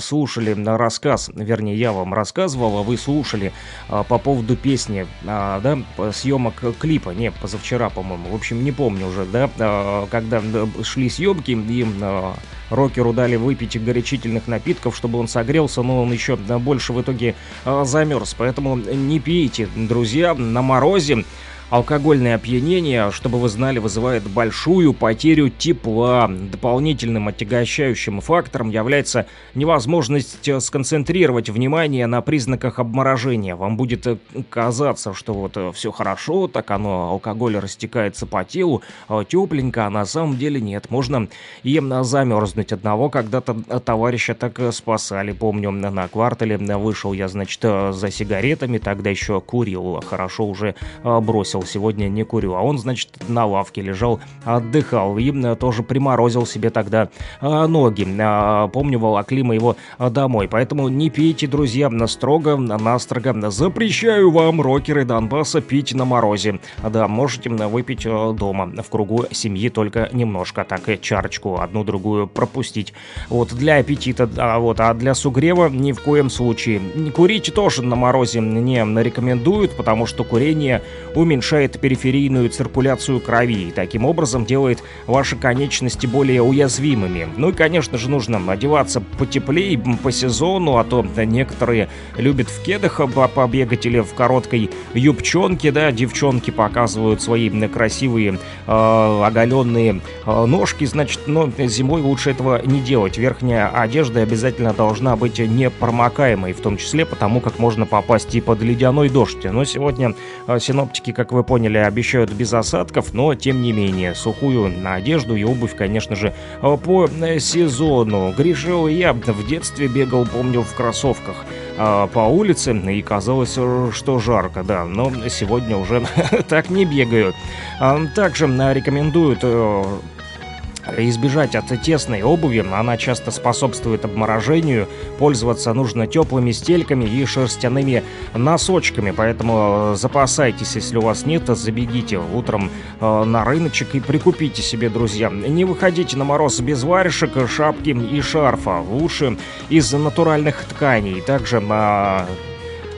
слушали рассказ, вернее, я вам рассказывал, а вы слушали а, по поводу песни, а, да, съемок клипа, не, позавчера, по-моему, в общем, не помню уже, да, а, когда шли съемки, и а, рокеру дали выпить горячительных напитков, чтобы он согрелся, но он еще больше в итоге а, замерз, поэтому не пейте, друзья, на морозе. Алкогольное опьянение, чтобы вы знали, вызывает большую потерю тепла. Дополнительным отягощающим фактором является невозможность э, сконцентрировать внимание на признаках обморожения. Вам будет э, казаться, что вот э, все хорошо, так оно, алкоголь растекается по телу, тепленько, а на самом деле нет. Можно и замерзнуть. Одного когда-то товарища так спасали. Помню, на квартале вышел я, значит, за сигаретами, тогда еще курил, хорошо уже бросил курил, сегодня не курю. А он, значит, на лавке лежал, отдыхал и тоже приморозил себе тогда а, ноги. А, помню, волокли его домой. Поэтому не пейте, друзья, строго, настрого. Запрещаю вам, рокеры Донбасса, пить на морозе. Да, можете выпить дома, в кругу семьи только немножко, так и чарочку одну-другую пропустить. Вот, для аппетита, а, вот, а для сугрева ни в коем случае. Курить тоже на морозе не рекомендуют, потому что курение уменьшает улучшает периферийную циркуляцию крови и таким образом делает ваши конечности более уязвимыми. Ну и, конечно же, нужно одеваться потеплее по сезону, а то некоторые любят в кедах побегать или в короткой юбчонке, да, девчонки показывают свои красивые э, оголенные э, ножки, значит, но зимой лучше этого не делать. Верхняя одежда обязательно должна быть непромокаемой, в том числе потому, как можно попасть и под ледяной дождь. Но сегодня синоптики, как вы вы поняли, обещают без осадков, но тем не менее, сухую на одежду и обувь, конечно же, по сезону. Грешил я в детстве бегал, помню, в кроссовках а, по улице, и казалось, что жарко, да, но сегодня уже *laughs* так не бегаю. Также рекомендуют э, избежать от тесной обуви, она часто способствует обморожению, пользоваться нужно теплыми стельками и шерстяными носочками, поэтому э, запасайтесь, если у вас нет, забегите утром э, на рыночек и прикупите себе, друзья. Не выходите на мороз без варежек, шапки и шарфа, лучше из натуральных тканей. Также э,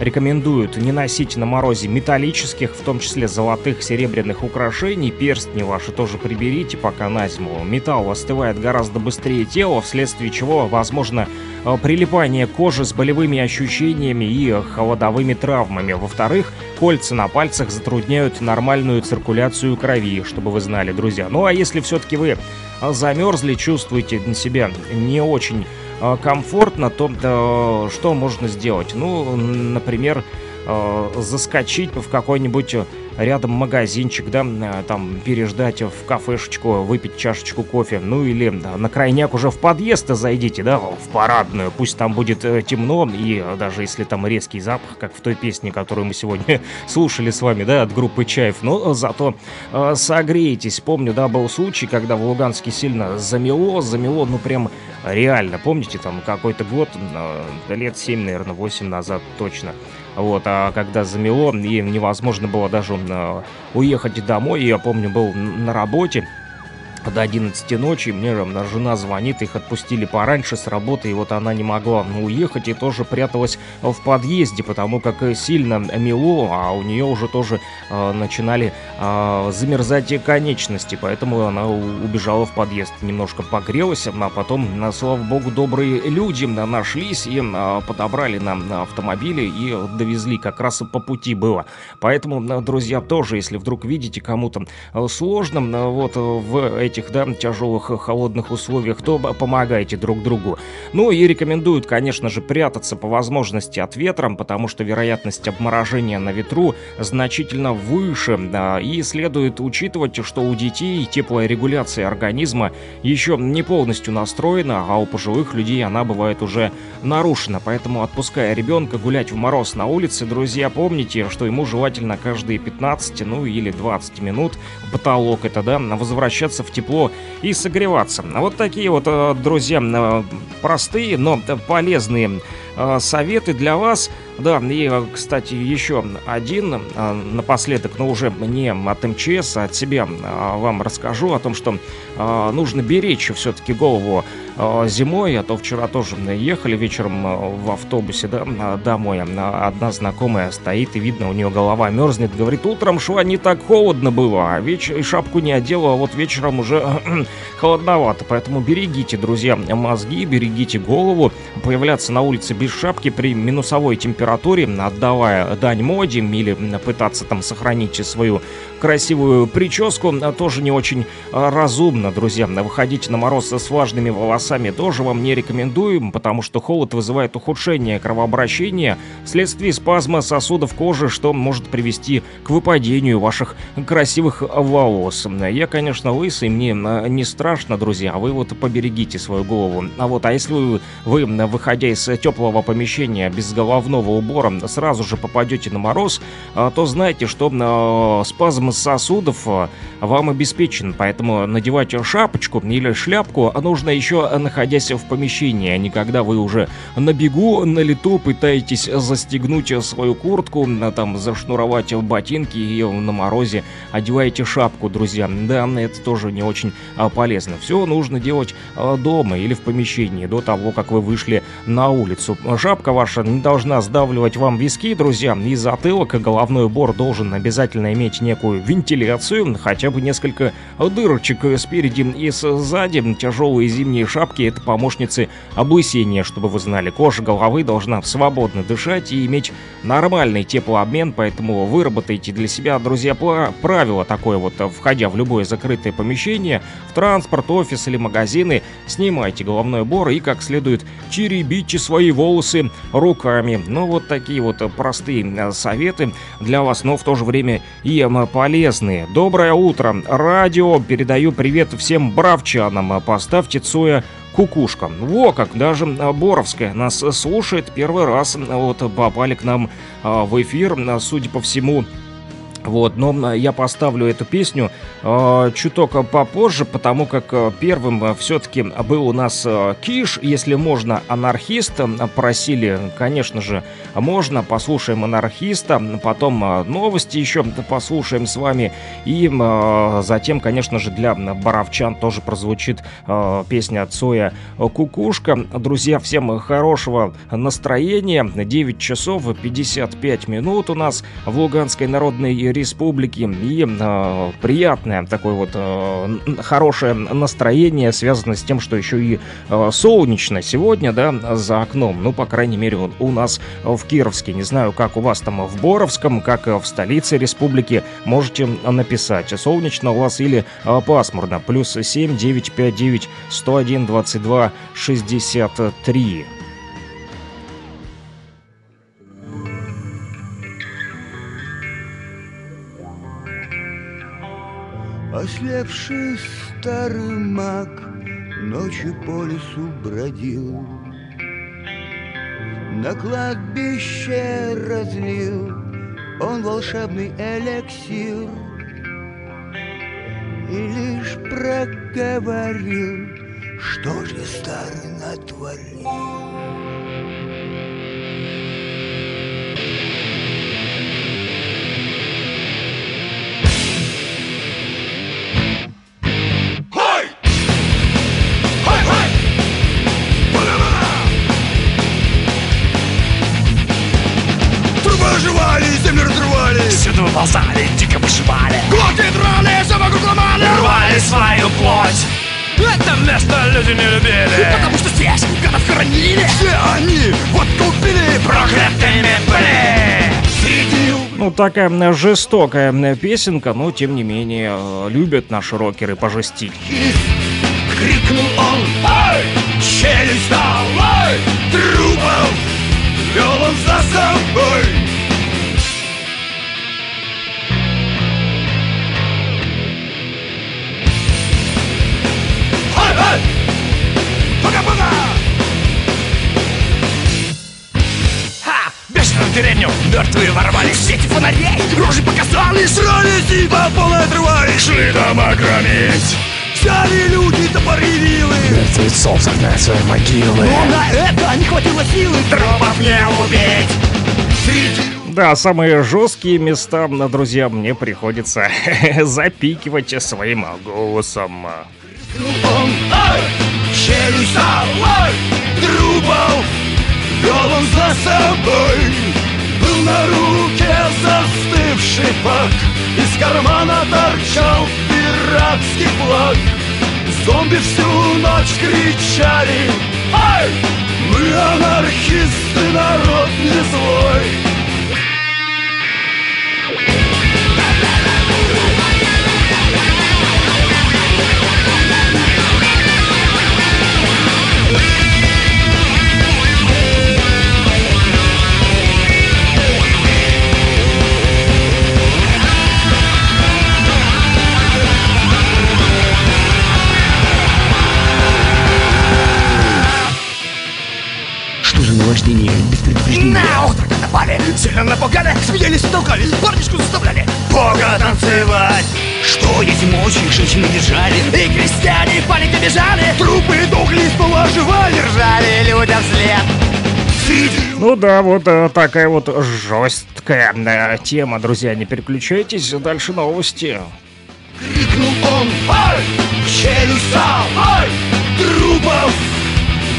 рекомендуют не носить на морозе металлических, в том числе золотых, серебряных украшений. Перстни ваши тоже приберите пока на зиму. Металл остывает гораздо быстрее тела, вследствие чего возможно э, прилипание кожи с болевыми ощущениями и холодовыми травмами. Во-вторых, кольца на пальцах затрудняют нормальную циркуляцию крови, чтобы вы знали, друзья. Ну а если все-таки вы замерзли, чувствуете на себя не очень комфортно, то что можно сделать? Ну, например, э, заскочить в какой-нибудь рядом магазинчик, да, э, там переждать в кафешечку, выпить чашечку кофе, ну или да, на крайняк уже в подъезд зайдите, да, в парадную, пусть там будет э, темно, и э, даже если там резкий запах, как в той песне, которую мы сегодня *laughs* слушали с вами, да, от группы Чаев, но зато э, согреетесь. Помню, да, был случай, когда в Луганске сильно замело, замело, ну прям реально, помните, там какой-то год, э, лет 7, наверное, 8 назад точно, вот, а когда замело, и невозможно было даже э, уехать домой, я помню, был на работе, до 11 ночи, мне жена звонит, их отпустили пораньше с работы, и вот она не могла ну, уехать и тоже пряталась в подъезде, потому как сильно мело, а у нее уже тоже э, начинали э, замерзать конечности, поэтому она убежала в подъезд, немножко погрелась, а потом, слава богу, добрые люди нашлись и э, подобрали нам автомобили и довезли, как раз по пути было. Поэтому, друзья, тоже, если вдруг видите кому-то сложно, вот в эти этих, да, тяжелых э, холодных условиях, то помогайте друг другу. Ну и рекомендуют, конечно же, прятаться по возможности от ветра, потому что вероятность обморожения на ветру значительно выше. И следует учитывать, что у детей теплая регуляция организма еще не полностью настроена, а у пожилых людей она бывает уже нарушена. Поэтому, отпуская ребенка гулять в мороз на улице, друзья, помните, что ему желательно каждые 15, ну или 20 минут, потолок это, да, возвращаться в тепло тепло и согреваться. Вот такие вот, э, друзья, э, простые, но полезные советы для вас. Да, и, кстати, еще один напоследок, но уже не от МЧС, а от себя вам расскажу о том, что нужно беречь все-таки голову зимой, а то вчера тоже ехали вечером в автобусе да, домой. Одна знакомая стоит, и видно, у нее голова мерзнет. Говорит, утром шла не так холодно было, а вечер и шапку не одела, а вот вечером уже холодновато. Поэтому берегите, друзья, мозги, берегите голову. Появляться на улице без шапки при минусовой температуре, отдавая дань моде или пытаться там сохранить свою красивую прическу, тоже не очень разумно, друзья. Выходить на мороз с влажными волосами тоже вам не рекомендуем, потому что холод вызывает ухудшение кровообращения вследствие спазма сосудов кожи, что может привести к выпадению ваших красивых волос. Я, конечно, лысый, мне не страшно, друзья, а вы вот поберегите свою голову. А вот, а если вы, вы выходя из теплого помещения без головного убора, сразу же попадете на мороз, а, то знайте, что а, спазм сосудов а, вам обеспечен, поэтому надевать шапочку или шляпку нужно еще находясь в помещении, а не когда вы уже на бегу, на лету пытаетесь застегнуть свою куртку, там зашнуровать ботинки и на морозе одеваете шапку, друзья. Да, это тоже не очень полезно. Все нужно делать дома или в помещении до того, как вы вышли на улицу. Шапка ваша не должна сдавливать вам виски, друзья, и затылок, и головной убор должен обязательно иметь некую вентиляцию, хотя бы несколько дырочек спереди и сзади. Тяжелые зимние шапки — это помощницы облысения, чтобы вы знали. Кожа головы должна свободно дышать и иметь нормальный теплообмен, поэтому выработайте для себя, друзья, правило такое вот, входя в любое закрытое помещение, в транспорт, офис или магазины, снимайте головной убор и как следует теребите свои волосы руками. Ну вот такие вот простые э, советы для вас, но в то же время и полезные. Доброе утро, радио, передаю привет всем бравчанам, поставьте Цоя кукушка. Во как, даже Боровская нас слушает. Первый раз, вот попали к нам э, в эфир, судя по всему, Вот, но я поставлю эту песню э, чуток попозже, потому как э, первым э, все-таки был у нас э, Киш, если можно, анархист. Просили, конечно же, можно, послушаем анархиста, потом новости еще послушаем с вами, и э, затем, конечно же, для боровчан тоже прозвучит э, песня Цоя «Кукушка». Друзья, всем хорошего настроения. 9 часов 55 минут у нас в Луганской народной республики. И э, приятное такое вот э, хорошее настроение связано с тем, что еще и э, солнечно сегодня, да, за окном. Ну, по крайней мере, вот у нас в Кировске. Не знаю, как у вас там в Боровском, как в столице республики. Можете написать, солнечно у вас или э, пасмурно. Плюс 7 959 101 22 63. Ослепший старый маг Ночью по лесу бродил На кладбище разлил Он волшебный эликсир И лишь проговорил Что же старый натворил землю разрывали Всюду ползали, дико вышивали Глотки драли, все вокруг ломали Рвали свою плоть. Это место люди не любили. Потому что здесь гадов хоронили. Все они вот купили. Проклятыми были. Ну, такая жестокая песенка, но, тем не менее, любят наши рокеры пожестить. Крикнул он, ай, челюсть долой Трупов вел он за собой деревню. Мертвые ворвались в сети фонарей. Рожи показали, Срались и по полной отрывались шли дома громить Взяли люди топоры вилы. Мертвецов загнать свои могилы Но на это не хватило силы. Тропов не убить. Да, самые жесткие места, друзья, мне приходится *laughs* запикивать своим голосом. он, ай, челюсть долой Трупов вел он за собой Был на руке застывший фак Из кармана торчал пиратский флаг Зомби всю ночь кричали Ай! Мы анархисты, народ не злой Наваждение без предупреждения? На утро напали, сильно напугали Смеялись и толкались, парнишку заставляли Бога танцевать Что этим ночью женщины держали И крестьяне в панике бежали Трупы дохли, с пола оживали Ржали людям вслед Ну да, вот э, такая вот жесткая э, тема, друзья, не переключайтесь, дальше новости. крикнул он Ай! Челюсть ай! Трупов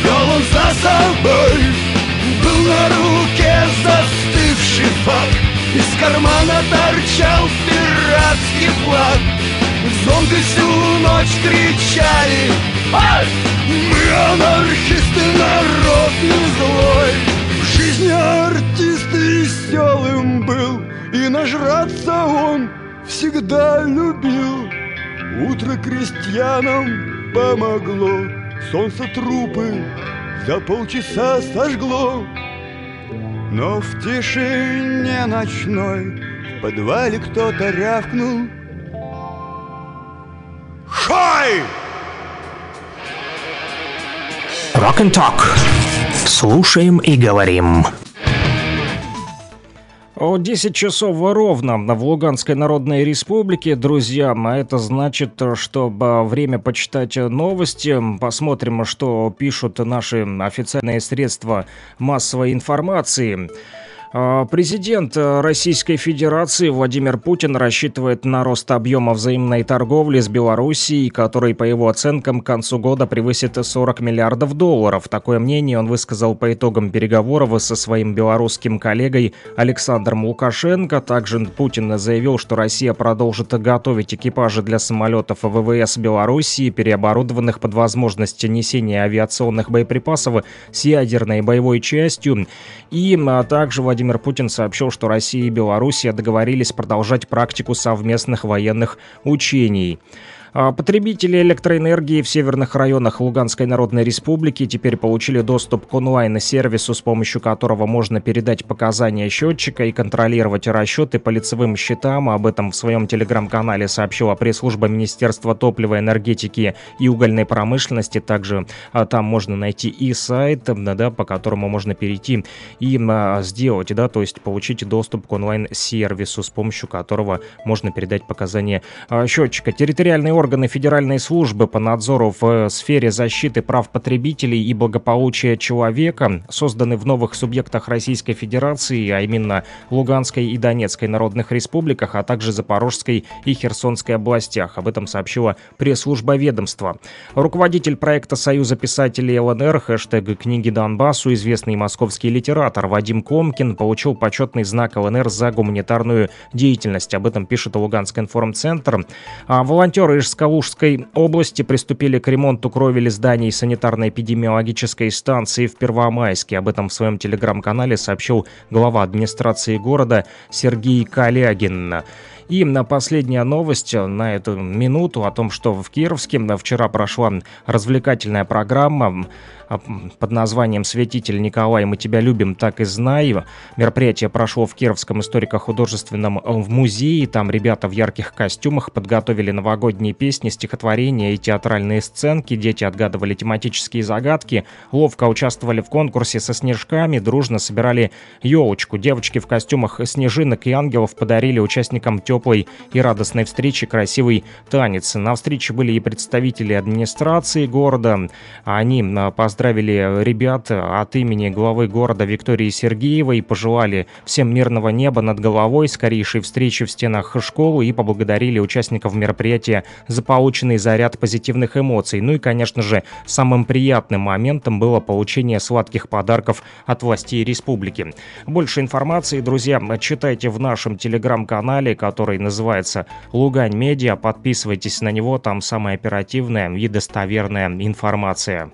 вел он за собой на руке застывший фак Из кармана торчал пиратский флаг. Зомби всю ночь кричали Ай! Мы анархисты, народ не злой В жизни артист веселым был И нажраться он всегда любил. Утро крестьянам помогло Солнце трупы за полчаса сожгло Но в тишине ночной В подвале кто-то рявкнул Хай! Rock and Talk. Слушаем и говорим. О 10 часов ровно в Луганской Народной Республике, друзья. А это значит, что время почитать новости. Посмотрим, что пишут наши официальные средства массовой информации. А, президент э, Российской Федерации Владимир Путин рассчитывает на рост объема взаимной торговли с Белоруссией, который, по его оценкам, к концу года превысит 40 миллиардов долларов. Такое мнение он высказал по итогам переговоров со своим белорусским коллегой Александром Лукашенко. Также Путин заявил, что Россия продолжит готовить экипажи для самолетов ВВС Белоруссии, переоборудованных под возможность несения авиационных боеприпасов с ядерной боевой частью. И а также Владимир Владимир Путин сообщил, что Россия и Белоруссия договорились продолжать практику совместных военных учений. А потребители электроэнергии в северных районах Луганской Народной Республики теперь получили доступ к онлайн-сервису, с помощью которого можно передать показания счетчика и контролировать расчеты по лицевым счетам. Об этом в своем телеграм-канале сообщила пресс-служба Министерства топлива, энергетики и угольной промышленности. Также а, там можно найти и сайт, да, по которому можно перейти и а, сделать, да, то есть получить доступ к онлайн-сервису, с помощью которого можно передать показания счетчика. Территориальные органы органы Федеральной службы по надзору в сфере защиты прав потребителей и благополучия человека созданы в новых субъектах Российской Федерации, а именно Луганской и Донецкой народных республиках, а также Запорожской и Херсонской областях. Об этом сообщила пресс-служба ведомства. Руководитель проекта Союза писателей ЛНР, хэштег «Книги Донбассу», известный московский литератор Вадим Комкин получил почетный знак ЛНР за гуманитарную деятельность. Об этом пишет Луганский информцентр. А волонтеры из Калужской области приступили к ремонту кровели зданий санитарно-эпидемиологической станции в Первомайске. Об этом в своем телеграм-канале сообщил глава администрации города Сергей Калягин. И на последняя новость на эту минуту о том, что в Кировске вчера прошла развлекательная программа под названием «Святитель Николай, мы тебя любим, так и знай». Мероприятие прошло в Кировском историко-художественном э, музее. Там ребята в ярких костюмах подготовили новогодние песни, стихотворения и театральные сценки. Дети отгадывали тематические загадки, ловко участвовали в конкурсе со снежками, дружно собирали елочку. Девочки в костюмах снежинок и ангелов подарили участникам теплой и радостной встречи красивый танец. На встрече были и представители администрации города. Они поздравили поздравили ребят от имени главы города Виктории Сергеевой, пожелали всем мирного неба над головой, скорейшей встречи в стенах школы и поблагодарили участников мероприятия за полученный заряд позитивных эмоций. Ну и, конечно же, самым приятным моментом было получение сладких подарков от властей республики. Больше информации, друзья, читайте в нашем телеграм-канале, который называется «Лугань Медиа». Подписывайтесь на него, там самая оперативная и достоверная информация.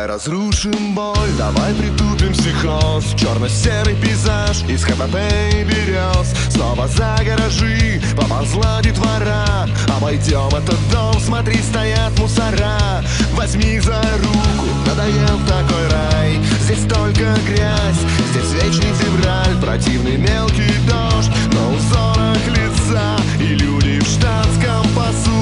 Давай разрушим боль, давай притупим психоз. Черно-серый пейзаж из ХПП и берез Снова за гаражи поползла детвора Обойдем этот дом, смотри, стоят мусора. Возьми за руку, надоел такой рай. Здесь только грязь, здесь вечный февраль. Противный мелкий дождь на узорах лица. И люди в штатском пасут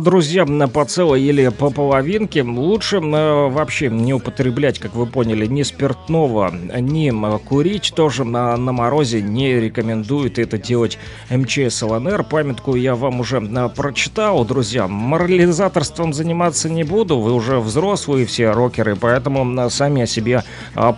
друзья, по целой или по половинке лучше э, вообще не употреблять, как вы поняли, ни спиртного, ни курить тоже на, на морозе не рекомендует это делать МЧС ЛНР. Памятку я вам уже э, прочитал, друзья. Морализаторством заниматься не буду, вы уже взрослые все рокеры, поэтому э, сами о себе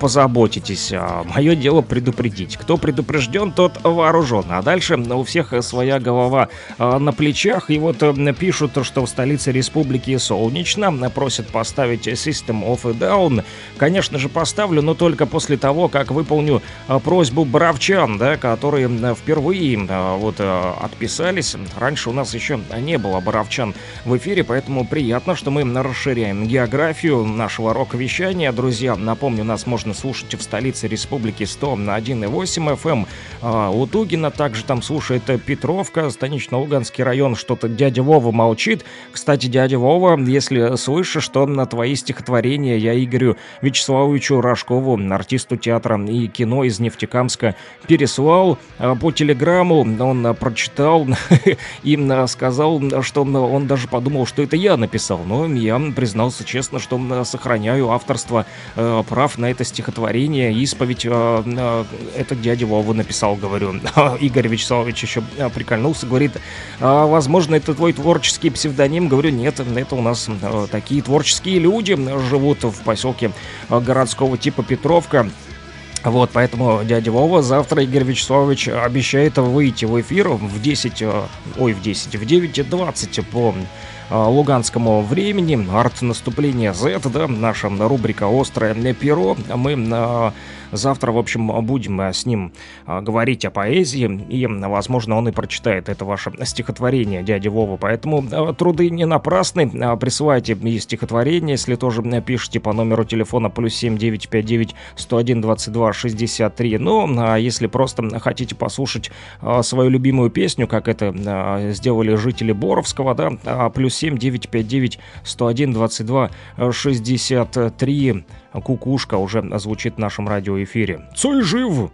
позаботитесь. А Мое дело предупредить. Кто предупрежден, тот вооружен. А дальше у всех своя голова на плечах. И вот пишут пишут, что в столице республики солнечно, просят поставить System of a Down. Конечно же, поставлю, но только после того, как выполню а, просьбу бравчан, да, которые впервые а, вот а, отписались. Раньше у нас еще не было бравчан в эфире, поэтому приятно, что мы расширяем географию нашего рок-вещания. Друзья, напомню, нас можно слушать в столице республики 100 на 1,8 FM. У Тугина также там слушает Петровка, Станично-Луганский район, что-то дядя Вова мол молчит. Кстати, дядя Вова, если слышишь, что на твои стихотворения я Игорю Вячеславовичу Рожкову, артисту театра и кино из Нефтекамска, переслал а, по телеграмму, он прочитал *laughs* и сказал, что он даже подумал, что это я написал. Но я признался честно, что сохраняю авторство прав на это стихотворение. Исповедь э, этот дядя Вова написал, говорю. *laughs* Игорь Вячеславович еще прикольнулся, говорит, «А, возможно, это твой творческий творческий псевдоним. Говорю, нет, это у нас э, такие творческие люди живут в поселке э, городского типа Петровка. Вот, поэтому дядя Вова завтра Игорь Вячеславович обещает выйти в эфир в 10, э, ой, в 10, в 9.20 по луганскому времени. Арт наступления Z, да, наша рубрика «Острое перо». Мы Завтра, в общем, будем э, с ним э, говорить о поэзии, и, возможно, он и прочитает это ваше стихотворение, дядя Вова. Поэтому э, труды не напрасны. Присылайте и стихотворение, если тоже пишите по номеру телефона плюс 7959 101 22 63. Ну, а если просто хотите послушать свою любимую песню, как это сделали жители Боровского, да, а плюс 7959 101 22 63 кукушка уже звучит в нашем радиоэфире. Цой жив!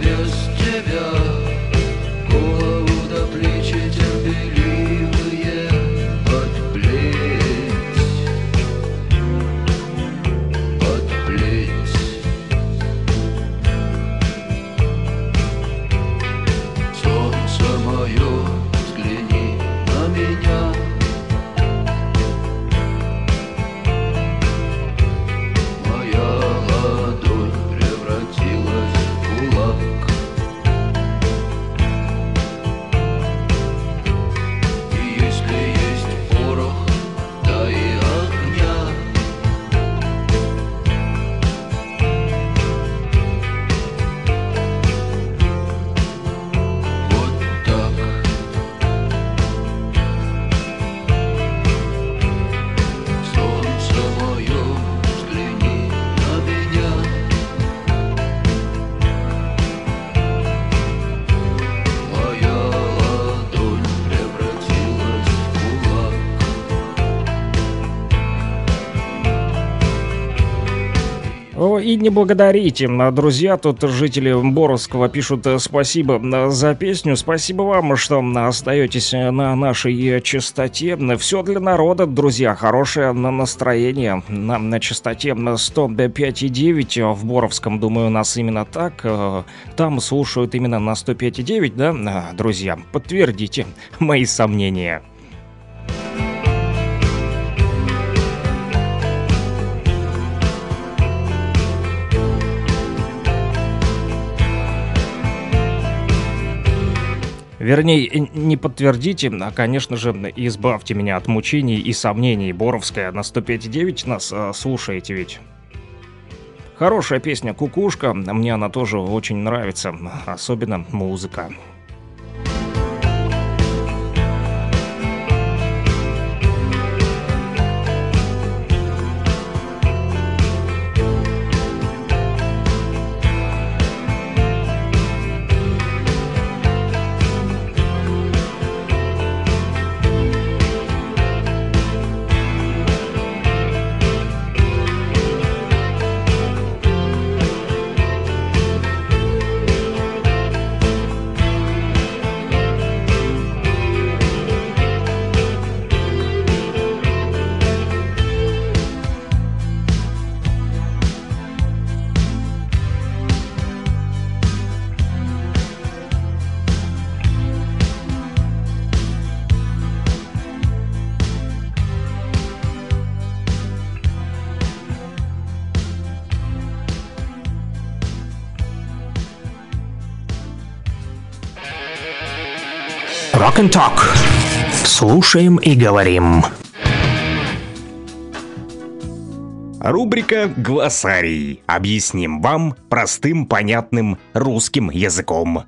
Плохо И не благодарите, друзья, тут жители Боровского пишут э, спасибо м, за песню, спасибо вам, что м, остаетесь э, на нашей э, частоте. Все для народа, друзья, хорошее настроение на, на частоте м, 105,9 в Боровском, думаю, у нас именно так. э, Там слушают именно на 105,9, да, друзья? Подтвердите мои сомнения. Вернее, не подтвердите, а, конечно же, избавьте меня от мучений и сомнений. Боровская на 105.9 нас э, слушаете ведь. Хорошая песня «Кукушка», мне она тоже очень нравится, особенно музыка. And Talk. Слушаем и говорим. Рубрика «Глоссарий». Объясним вам простым, понятным русским языком.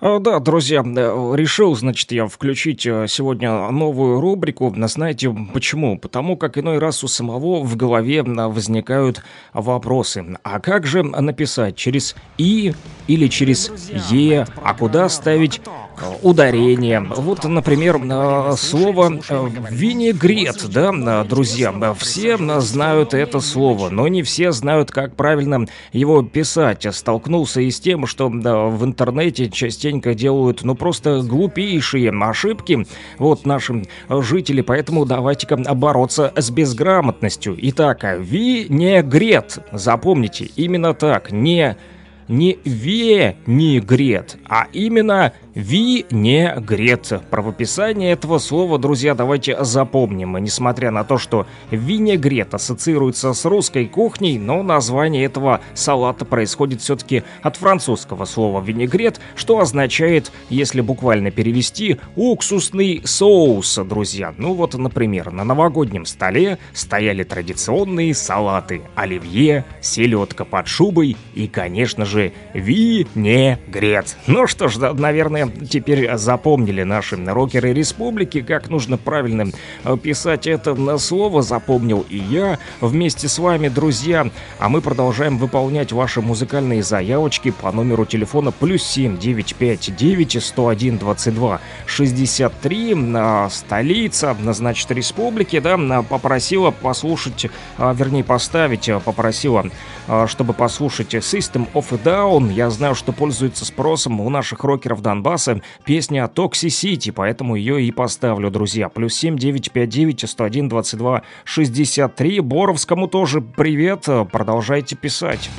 А, Да, друзья, э, решил, значит, я включить э, сегодня новую рубрику. Знаете почему? Потому как иной раз у самого в голове возникают вопросы. А как же написать? Через «и» или через «е»? А куда ставить э, ударение? Вот, например, э, слово э, «винегрет», да, э, друзья? Все знают это слово, но не все знают, как правильно его писать. Столкнулся и с тем, что в интернете частенько делают, ну, просто глупейшие ошибки, вот, наши жители, поэтому давайте-ка бороться с безграмотностью. Итак, винегрет, запомните, именно так, не не венегрет, а именно винегрет. Правописание этого слова, друзья, давайте запомним. Несмотря на то, что винегрет ассоциируется с русской кухней, но название этого салата происходит все-таки от французского слова винегрет, что означает, если буквально перевести, уксусный соус, друзья. Ну вот, например, на новогоднем столе стояли традиционные салаты, оливье, селедка под шубой и, конечно же, винегрет. Ну что ж, да, наверное, теперь запомнили наши рокеры республики, как нужно правильно э, писать это на слово, запомнил и я вместе с вами, друзья. А мы продолжаем выполнять ваши музыкальные заявочки по номеру телефона плюс 7 959 101 22 63. Столица, значит, республики, да, попросила послушать, вернее, поставить, попросила, чтобы послушать System of a Down. Я знаю, что пользуется спросом у наших рокеров Донбасса песня Toxicity, поэтому ее и поставлю, друзья. Плюс 7 959 101 22 63. Боровскому тоже привет, продолжайте писать.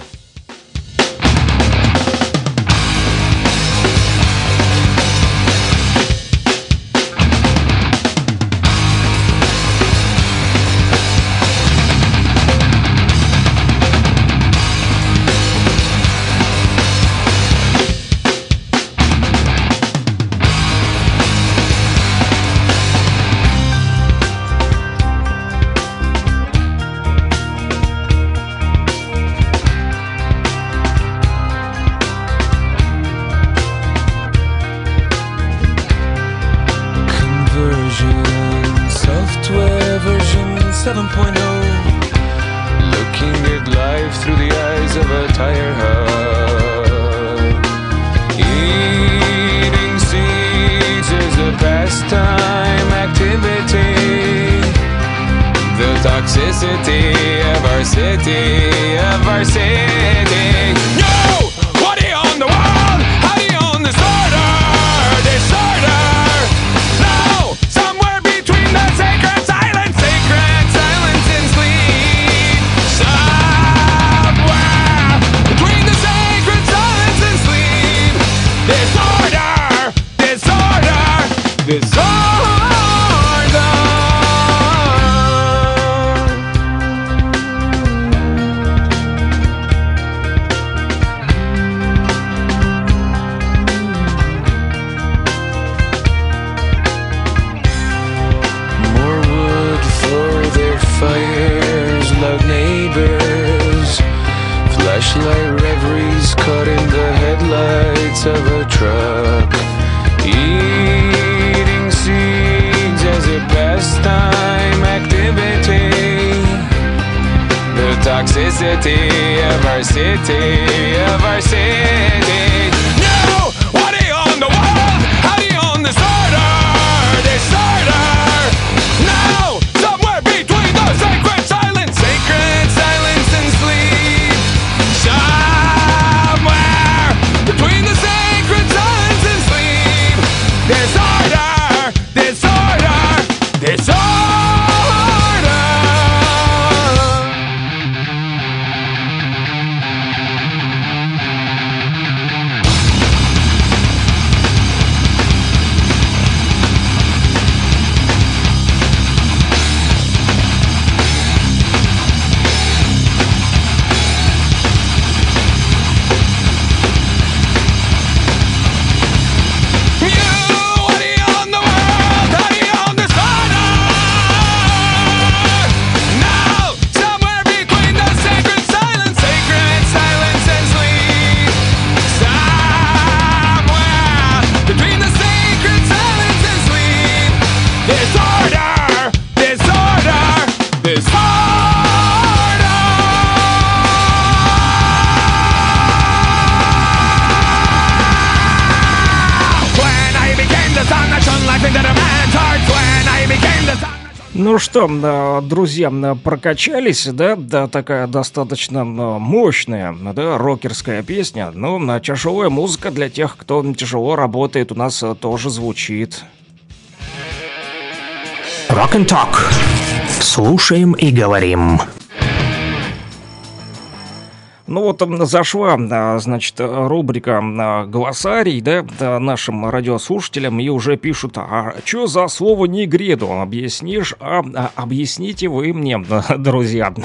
Что, друзья, прокачались, да, да, такая достаточно мощная, да, рокерская песня. Ну, тяжелая музыка для тех, кто тяжело работает, у нас тоже звучит. Rock and Talk. Слушаем и говорим. Ну вот зашла, значит, рубрика «Голосарий», да, нашим радиослушателям, и уже пишут, а что за слово «негреду»? Объяснишь? А, а объясните вы мне, *laughs* друзья. *laughs*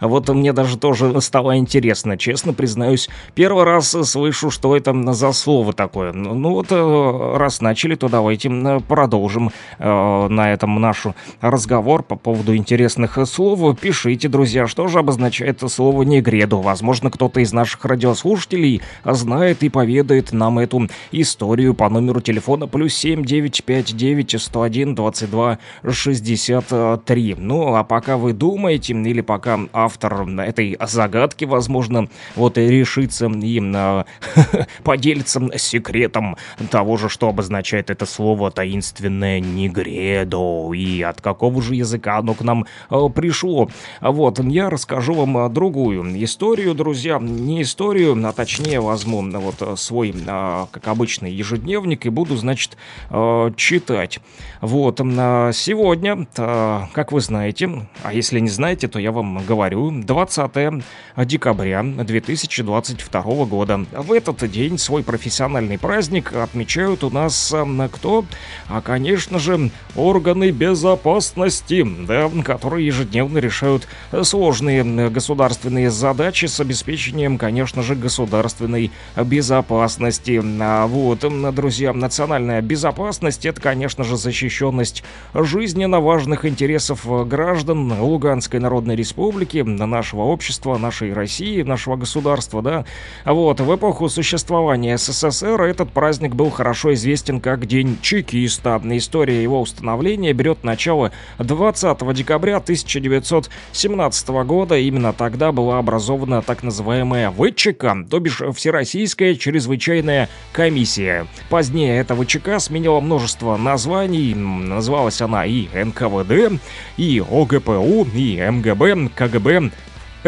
Вот мне даже тоже стало интересно, честно признаюсь. Первый раз слышу, что это за слово такое. Ну, вот, э, раз начали, то давайте продолжим э, на этом наш разговор по поводу интересных слов. Пишите, друзья, что же обозначает слово «негреду» Возможно, кто-то из наших радиослушателей знает и поведает нам эту историю по номеру телефона плюс 7959 101 22 63. Ну, а пока вы думаете, или пока автор этой загадки, возможно, вот и решится и э, *laughs* поделится секретом того же, что обозначает это слово таинственное «нигредо», и от какого же языка оно к нам э, пришло. Вот, я расскажу вам другую историю, друзья, не историю, а точнее возьму вот свой, э, как обычный, ежедневник и буду, значит, э, читать. Вот, э, сегодня, э, как вы знаете, а если не знаете, то я вам говорю, 20 декабря 2022 года. В этот день свой профессиональный праздник отмечают у нас э, кто? А, конечно же, органы безопасности, да, которые ежедневно решают сложные э, государственные задачи с обеспечением, конечно же, государственной безопасности. А вот, друзья, национальная безопасность это, конечно же, защищенность жизненно важных интересов э, граждан Луганской Народной Республики, нашего общества, нашей России, нашего государства, да. Вот, в эпоху существования СССР этот праздник был хорошо известен как День чекиста. История его установления берет начало 20 декабря 1917 года. Именно тогда была образована так называемая ВЧК, то бишь Всероссийская чрезвычайная комиссия. Позднее эта ВЧК сменила множество названий. Называлась она и НКВД, и ОГПУ, и МГБ, КГБ,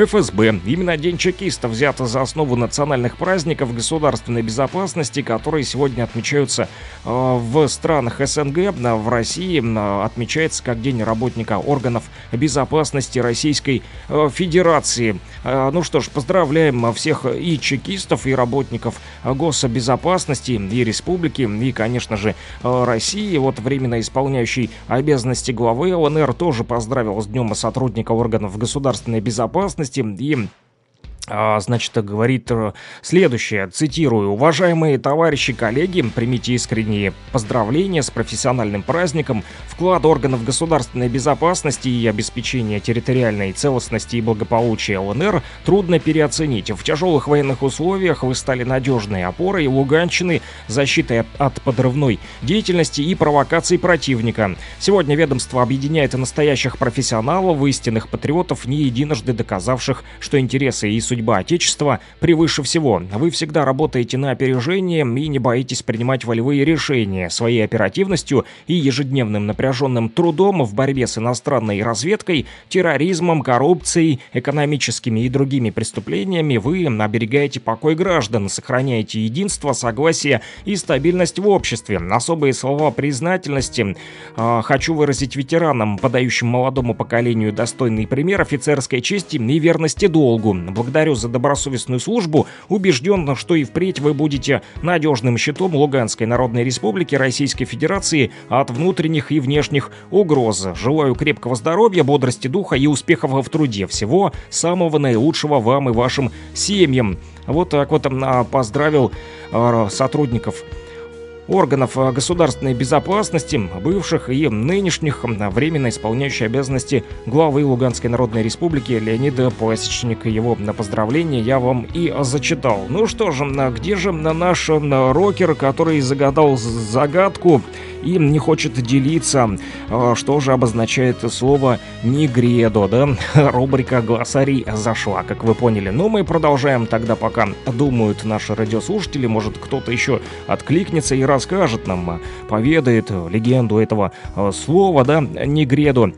ФСБ. Именно День чекиста взят за основу национальных праздников государственной безопасности, которые сегодня отмечаются э, в странах СНГ. В России э, отмечается как День работника органов безопасности Российской э, Федерации. Ну что ж, поздравляем всех и чекистов, и работников госбезопасности, и республики, и, конечно же, России. Вот временно исполняющий обязанности главы ЛНР тоже поздравил с Днем сотрудника органов государственной безопасности с тем дым Значит, говорит э, следующее, цитирую. «Уважаемые товарищи, коллеги, примите искренние поздравления с профессиональным праздником. Вклад органов государственной безопасности и обеспечения территориальной целостности и благополучия ЛНР трудно переоценить. В тяжелых военных условиях вы стали надежной опорой Луганщины, защитой от подрывной деятельности и провокаций противника. Сегодня ведомство объединяет настоящих профессионалов, истинных патриотов, не единожды доказавших, что интересы и судьба Отечества превыше всего. Вы всегда работаете на опережение и не боитесь принимать волевые решения. Своей оперативностью и ежедневным напряженным трудом в борьбе с иностранной разведкой, терроризмом, коррупцией, экономическими и другими преступлениями вы оберегаете покой граждан, сохраняете единство, согласие и стабильность в обществе. Особые слова признательности э, хочу выразить ветеранам, подающим молодому поколению достойный пример офицерской чести и верности долгу. Благодарю за добросовестную службу. Убежден, что и впредь вы будете надежным щитом Луганской Народной Республики Российской Федерации от внутренних и внешних угроз. Желаю крепкого здоровья, бодрости духа и успехов в труде. Всего самого наилучшего вам и вашим семьям. Вот так вот а, поздравил а, сотрудников органов э, государственной безопасности, бывших и нынешних, временно исполняющих обязанности главы Луганской Народной Республики Леонида Пасечник. Его на поздравление я вам и зачитал. Ну что же, где же наш рокер, который загадал загадку и не хочет делиться, э, что же обозначает слово «негредо», да? *laughs* Рубрика «Глоссарий» зашла, как вы поняли. Но мы продолжаем тогда, пока думают наши радиослушатели, может кто-то еще откликнется и расскажет нам, э, поведает легенду этого э, слова, да, «негредо».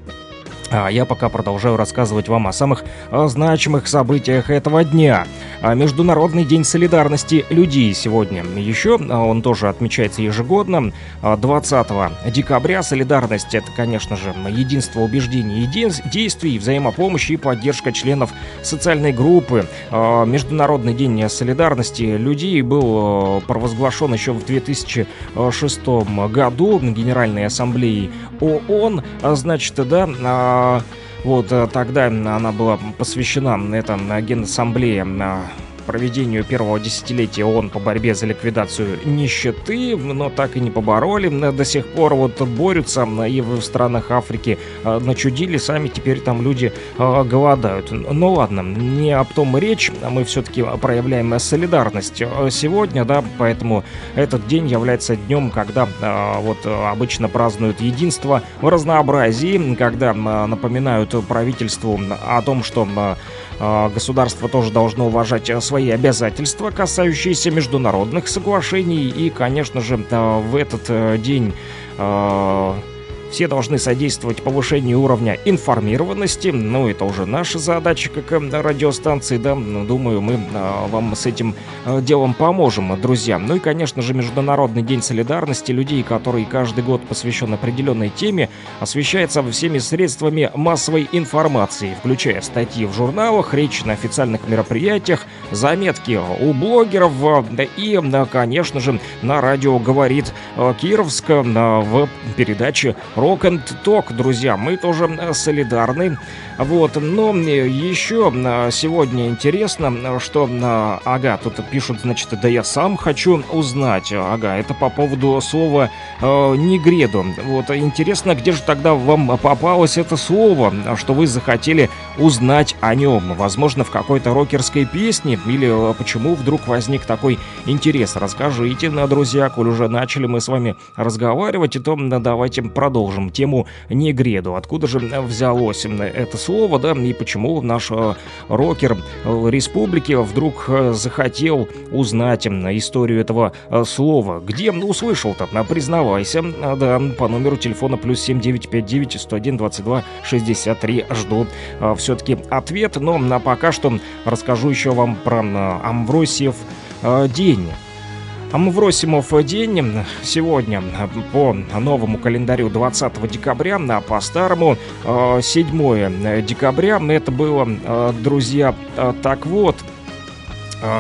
А я пока продолжаю рассказывать вам о самых а, значимых событиях этого дня. А, Международный день солидарности людей сегодня. Еще а, он тоже отмечается ежегодно. А, 20 декабря солидарность это, конечно же, единство убеждений и де- действий, взаимопомощь и поддержка членов социальной группы. Международный день солидарности людей был провозглашен еще в 2006 году Генеральной Ассамблеей ООН. Значит, да, вот э, тогда она была посвящена, эта Генассамблея, а, проведению первого десятилетия ООН по борьбе за ликвидацию нищеты, но так и не побороли. До сих пор вот борются и в странах Африки начудили, сами теперь там люди голодают. Ну ладно, не об том речь, мы все-таки проявляем солидарность сегодня, да, поэтому этот день является днем, когда вот обычно празднуют единство в разнообразии, когда напоминают правительству о том, что а, государство тоже должно уважать э, свои обязательства, касающиеся международных соглашений. И, конечно же, э, в этот э, день все должны содействовать повышению уровня информированности. Ну, это уже наша задача, как э, радиостанции, да. Ну, думаю, мы а, вам с этим а, делом поможем, друзья. Ну и, конечно же, Международный день солидарности людей, который каждый год посвящен определенной теме, освещается всеми средствами массовой информации, включая статьи в журналах, речи на официальных мероприятиях, заметки у блогеров и, конечно же, на радио «Говорит Кировск» в передаче Rock and Talk, друзья. Мы тоже э, солидарны. Вот, но еще э, сегодня интересно, что, э, ага, тут пишут, значит, да я сам хочу узнать. Ага, это по поводу слова э, негреду. Вот, интересно, где же тогда вам попалось это слово, что вы захотели узнать о нем? Возможно, в какой-то рокерской песне? Или почему вдруг возник такой интерес? Расскажите, друзья, коль уже начали мы с вами разговаривать, и то давайте продолжим продолжим тему негреду. Откуда же взялось это слово, да, и почему наш э, рокер э, республики вдруг э, захотел узнать историю этого слова. Где услышал-то? Признавайся, да, по номеру телефона плюс 7959 101 22 63 жду все-таки ответ, но пока что расскажу еще вам про Амвросиев день. Амвросимов день сегодня по новому календарю 20 декабря, а по старому 7 декабря. Это было, друзья, так вот,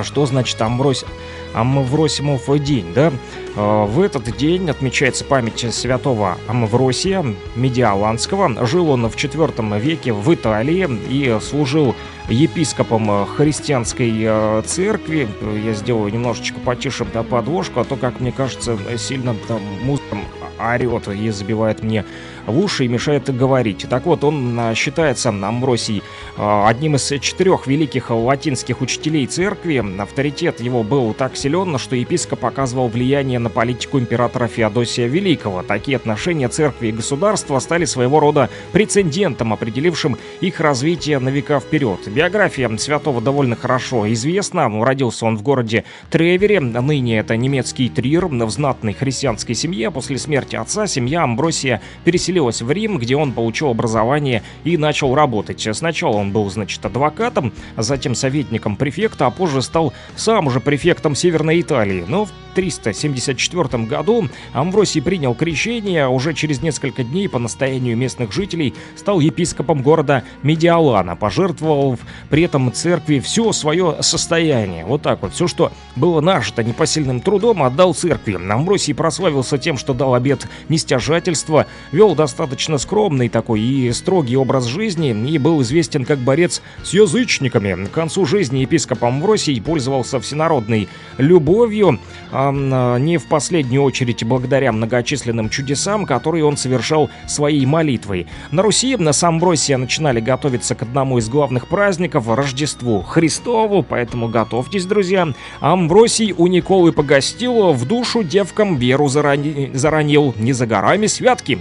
что значит Амврось... Амвросимов день, да? В этот день отмечается память святого Амвросия Медиаланского. Жил он в IV веке в Италии и служил епископом христианской церкви. Я сделаю немножечко потише да, подложку, а то, как мне кажется, сильно там музыка орет и забивает мне в уши и мешает говорить. Так вот, он а, считается, Амбросий, а, одним из четырех великих латинских учителей церкви. Авторитет его был так силен, что епископ оказывал влияние на политику императора Феодосия Великого. Такие отношения церкви и государства стали своего рода прецедентом, определившим их развитие на века вперед. Биография святого довольно хорошо известна. Родился он в городе Тревере, ныне это немецкий Трир, в знатной христианской семье. После смерти отца семья Амбросия переселилась переселилась в Рим, где он получил образование и начал работать. Сначала он был, значит, адвокатом, а затем советником префекта, а позже стал сам уже префектом Северной Италии. Но в 374 году Амвросий принял крещение, а уже через несколько дней по настоянию местных жителей стал епископом города Медиалана, пожертвовал при этом церкви все свое состояние. Вот так вот, все, что было нажито непосильным трудом, отдал церкви. Амвросий прославился тем, что дал обет нестяжательства, вел достаточно скромный такой и строгий образ жизни и был известен как борец с язычниками. К концу жизни епископ Амвросий пользовался всенародной любовью, а, не в последнюю очередь благодаря многочисленным чудесам, которые он совершал своей молитвой. На Руси на Самбросия начинали готовиться к одному из главных праздников – Рождеству Христову, поэтому готовьтесь, друзья. Амбросий у Николы погостил, в душу девкам веру зарани... заронил. Не за горами святки,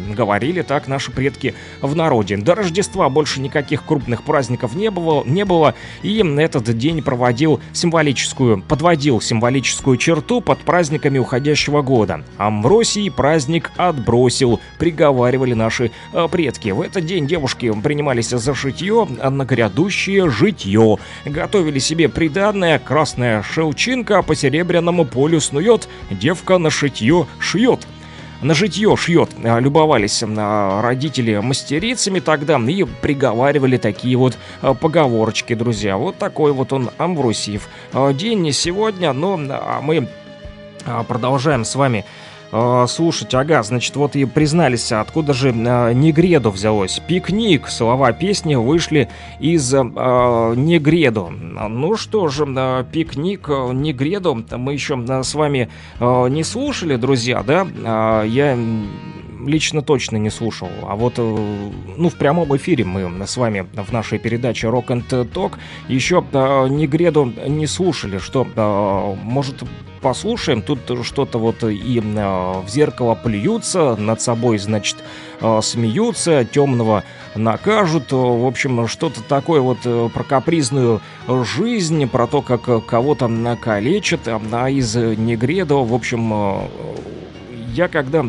говорили так наши предки в народе. До Рождества больше никаких крупных праздников не было, не было и этот день проводил символическую, подводил символическую черту под праздниками уходящего года. Амвросий праздник отбросил, приговаривали наши э, предки. В этот день девушки принимались за шитье, а на грядущее житье. Готовили себе приданное, красная шелчинка по серебряному полю снует, девка на шитье шьет на житье шьет. А, любовались а, родители мастерицами тогда и приговаривали такие вот а, поговорочки, друзья. Вот такой вот он Амвросиев. День не сегодня, но мы продолжаем с вами э, слушать. Ага, значит, вот и признались, откуда же э, Негреду взялось. Пикник, слова песни вышли из э, Негреду. Ну что же, э, пикник Негреду мы еще с вами э, не слушали, друзья, да? Э, я лично точно не слушал. А вот, э, ну, в прямом эфире мы с вами в нашей передаче Rock and Talk еще Негреду не слушали. Что, может, послушаем? Тут что-то вот и э, в зеркало плюются, над собой, значит, э, смеются, темного накажут. В общем, что-то такое вот э, про капризную жизнь, про то, как кого-то накалечат. А из Негреду, в общем, я когда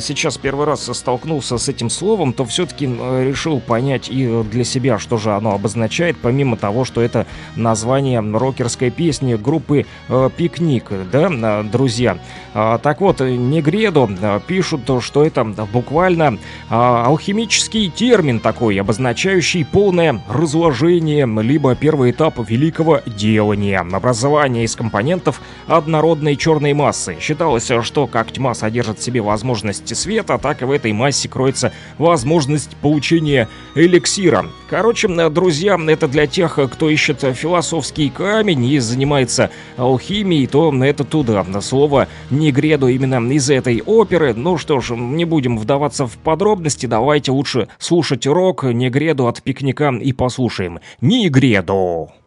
сейчас первый раз столкнулся с этим словом, то все-таки решил понять и для себя, что же оно обозначает, помимо того, что это название рокерской песни группы э, «Пикник», да, друзья. А, так вот, Негредо пишут, что это буквально а, алхимический термин такой, обозначающий полное разложение, либо первый этап великого делания, образование из компонентов однородной черной массы. Считалось, что как тьма содержит в себе возможность света, так и в этой массе кроется возможность получения эликсира. Короче, друзья, это для тех, кто ищет философский камень и занимается алхимией, то это туда. Слово «негреду» именно из этой оперы. Ну что ж, не будем вдаваться в подробности, давайте лучше слушать рок «Негреду» от пикника и послушаем. «Негреду». Вышли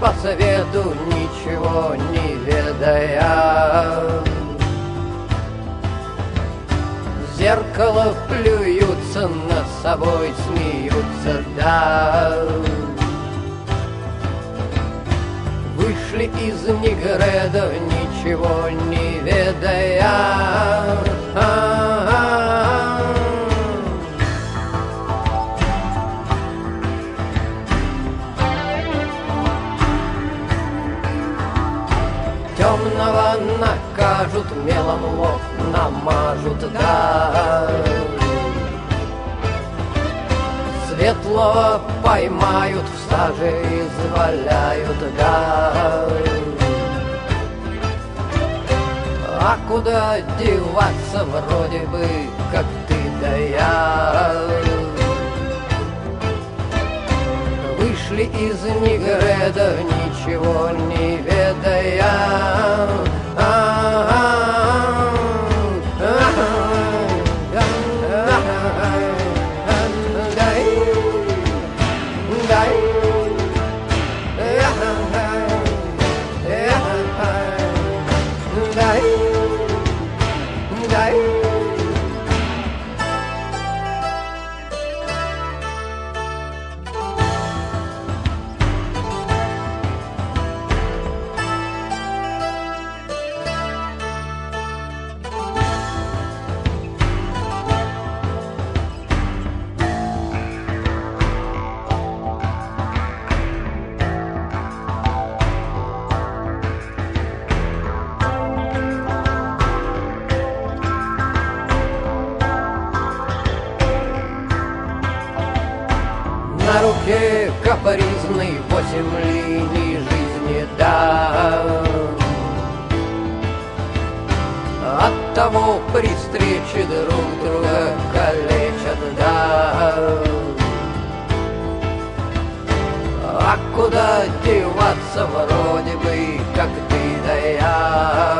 по совету, ничего не ведая В зеркало плюются, над собой смеются, да Вышли из Негреда, ничего не ведая. А-а-а. Мелом лоб намажут, да. Светлого поймают, в саже изваляют, да. А куда деваться вроде бы, как ты да я? Вышли из Негреда, ничего не ведая. Капризный восемь линий жизни, да. От того при встрече друг друга калечат, да. А куда деваться вроде бы, как ты да я?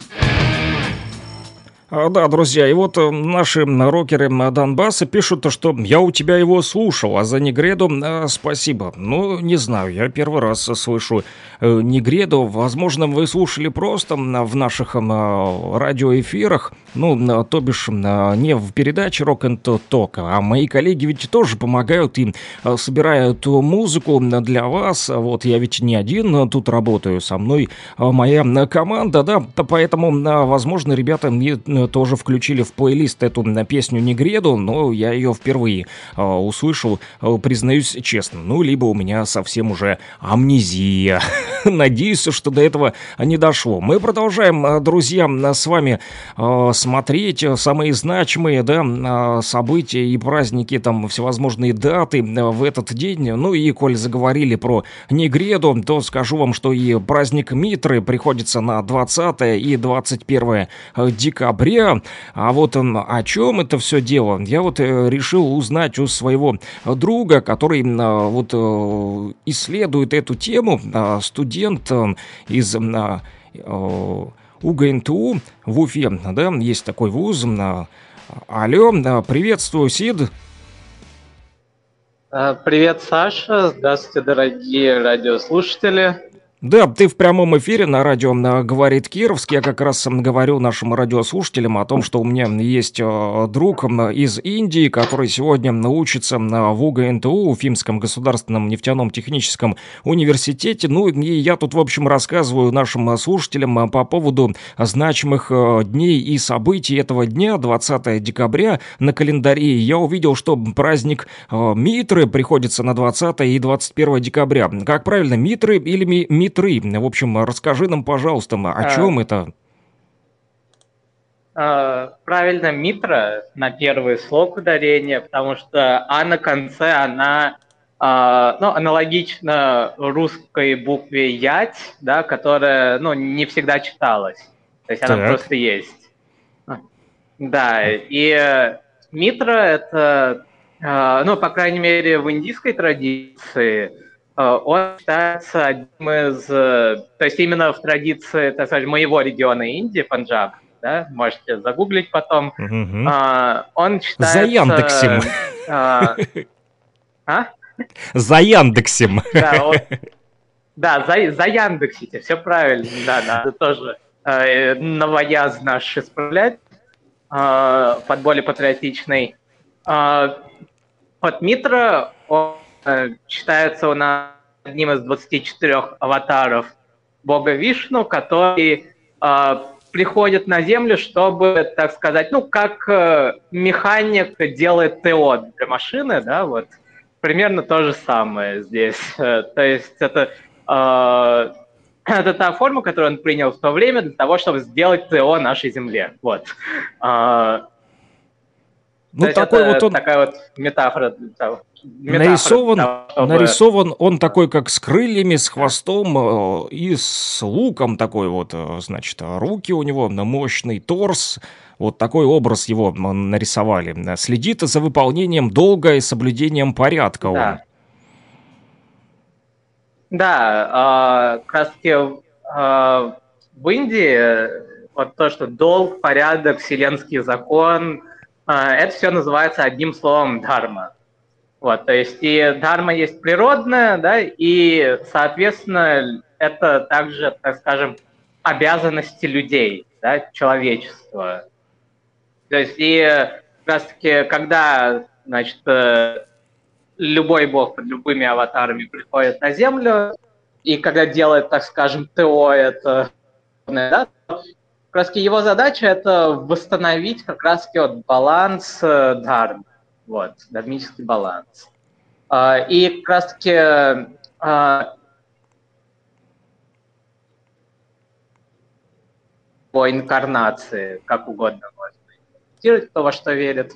А, Да, друзья, и вот э, наши рокеры Донбасса пишут, что я у тебя его слушал, а за Негреду э, спасибо. Ну, не знаю, я первый раз слышу э, Негреду. Возможно, вы слушали просто в наших э, радиоэфирах, ну, то бишь не в передаче Rock and Talk, а мои коллеги ведь тоже помогают и э, собирают музыку для вас. Вот я ведь не один тут работаю, со мной моя команда, да, поэтому, возможно, ребята мне тоже включили в плейлист эту э, песню Негреду, но я ее впервые э, услышал, э, признаюсь честно. Ну, либо у меня совсем уже амнезия. *laughs* Надеюсь, что до этого не дошло. Мы продолжаем, э, друзья, с вами э, смотреть самые значимые, да, события и праздники, там, всевозможные даты в этот день. Ну и, коль заговорили про Негреду, то скажу вам, что и праздник Митры приходится на 20 и 21 э, А вот о чем это все дело, я вот э, решил узнать у своего друга, который а, вот э, исследует эту тему, а, студент э, из а, УГНТУ в Уфе, да, есть такой вуз. Алло, приветствую, Сид. Привет, Саша. Здравствуйте, дорогие радиослушатели. Да, ты в прямом эфире на радио «Говорит Кировск». Я как раз говорю нашим радиослушателям о том, что у меня есть э, друг из Индии, который сегодня учится в УГНТУ, Уфимском государственном нефтяном техническом университете. Ну и я тут, в общем, рассказываю нашим э, слушателям э, по поводу значимых дней и событий этого дня, 20 декабря на календаре. Я увидел, что праздник Митры приходится на 20 и 21 декабря. Как правильно, Митры или Митры? E3. В общем, расскажи нам, пожалуйста, о чем а... это? А, правильно, Митра на первый слог ударения, потому что А на конце, она а, ну, аналогично русской букве Ять, да, которая ну, не всегда читалась. То есть так. она просто есть. Да, и Митра это, а, ну, по крайней мере, в индийской традиции – он считается одним из, э, то есть именно в традиции, так сказать, моего региона Индии, Панджаб, да, можете загуглить потом, а, он считается... За Яндексем. а, а? За Яндексем. Да, он- да, за, за Яндексите, все правильно, да, надо тоже э, новояз наш исправлять э, под более патриотичный. Э, вот Митра, он э, считается у нас одним из 24 аватаров бога Вишну, который э, приходит на Землю, чтобы, так сказать, ну, как э, механик делает ТО для машины, да, вот, примерно то же самое здесь. Э, То есть это, э, *clears throat* это та форма, которую он принял в то время для того, чтобы сделать ТО нашей Земле. Вот. А, Ну, то такой вот он такая вот метафора метафора нарисован, того, нарисован он такой, как с крыльями, с хвостом э, и с луком такой вот, э, значит, руки у него, мощный торс, вот такой образ его нарисовали. Следит за выполнением долга и соблюдением порядка он. Да. Да, а, как раз таки а, в Индии э, вот то, что долг, порядок, вселенский закон, это все называется одним словом дharma. Вот, то есть и дharma есть природная, да, и, соответственно, это также, так скажем, обязанности людей, да, человечества. То есть и как раз таки, когда, значит, э, любой бог под любыми аватарами приходит на Землю, и когда делает, так скажем, ТО, это да, как раз его задача это восстановить как раз вот баланс э, дхармы, вот, дharмический баланс. А, И как раз таки а, по инкарнации, как угодно можно интерпретировать, кто во что верит,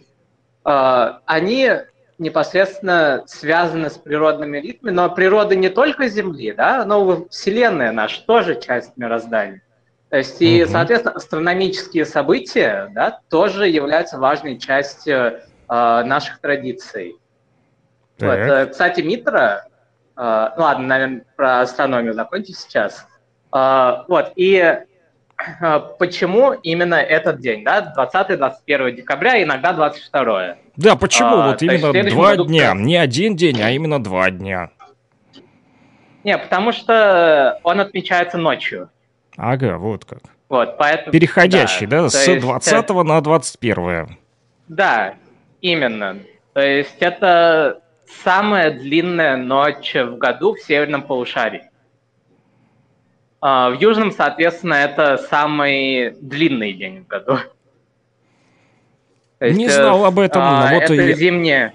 а, они непосредственно связаны с природными ритмами, но природа не только Земли, да, но Вселенная наша тоже часть мироздания. То есть и, Мгм. соответственно, астрономические события, да, тоже являются важной частью э, наших традиций. Вот, Так. э, кстати, Митра, Э, ну ладно, наверное, про астрономию закончу сейчас. Э, вот, и э, почему именно этот день, да, 20-21 декабря, иногда 22 Да, почему А, вот именно два дня? Не один день, а именно два дня. Не, потому что он отмечается ночью. Ага, вот как. Вот, поэтому... Переходящий, да, то с есть, 20 э, на 21. Да, именно. То есть это самая длинная ночь в году в северном полушарии. А, В южном, соответственно, это самый длинный день в году. То Не э, знал об этом, а, вот это и- зимнее.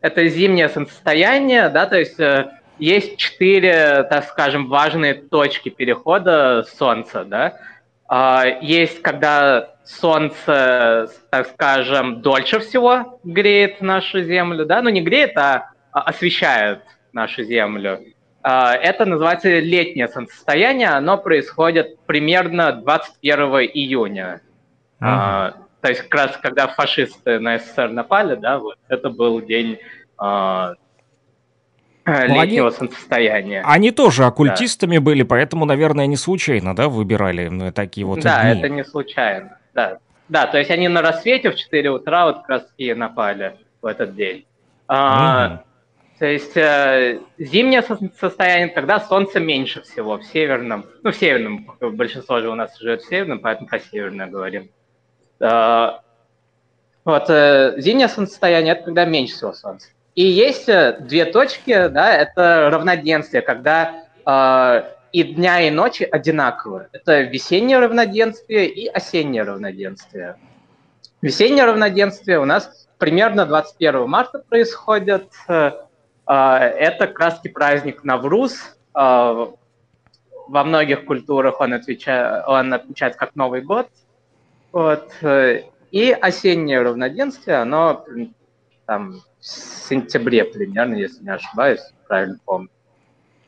Это зимнее солнцестояние, да, то есть э, есть четыре, так скажем, важные точки перехода Солнца, да. А, Есть, когда Солнце, так скажем, дольше всего греет нашу Землю, да, ну не греет, а а освещает нашу Землю. А, Это называется летнее солнцестояние, оно происходит примерно 21 июня. А, то есть как раз когда фашисты на СССР напали, да, вот это был день летнего они- солнцестояния. Они тоже оккультистами были, поэтому, наверное, не случайно, да, выбирали ну, такие вот да, дни. это не случайно. Да. да, то есть они на рассвете в 4 утра вот как раз и напали в этот день. А, Мгм. То есть э, зимнее со- состояние, когда солнце меньше всего в северном, ну в северном, большинство же у нас живет в северном, поэтому про северное говорим. А, вот, э, зимнее солнцестояние – это когда меньше всего солнца. И есть э, две точки, да, это равноденствие, когда э, и дня, и ночи одинаковые. Это весеннее равноденствие и осеннее равноденствие. Весеннее равноденствие у нас примерно 21 марта происходит. Э, э, Это краски праздник Навруз. Во многих культурах он, отвеча- он отмечается как Новый год. Вот. И осеннее равноденствие, оно там сентябре примерно, если не ошибаюсь, правильно помню.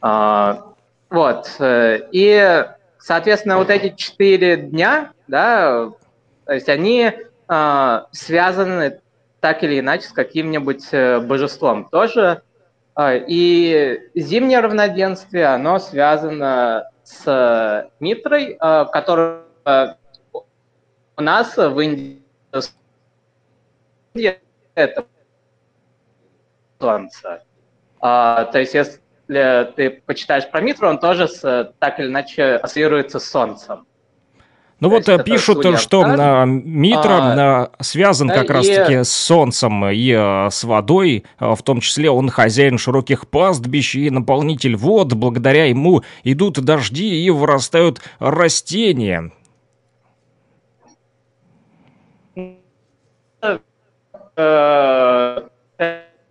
А, Вот. э, И, соответственно, вот эти четыре дня, да, то есть они а, связаны так или иначе с каким-нибудь э, божеством тоже. А, И зимнее равноденствие, оно связано с Митрой, а, который а, у нас в Индии это солнце. А, то есть, если ты почитаешь про Митру, он тоже с, так или иначе ассоциируется с солнцем. Ну То вот есть э, пишут, судья что Птар. а, Митра А, связан да, как и- раз-таки с солнцем и а, с водой, в том числе он хозяин широких пастбищ и наполнитель вод, благодаря ему идут дожди и вырастают растения.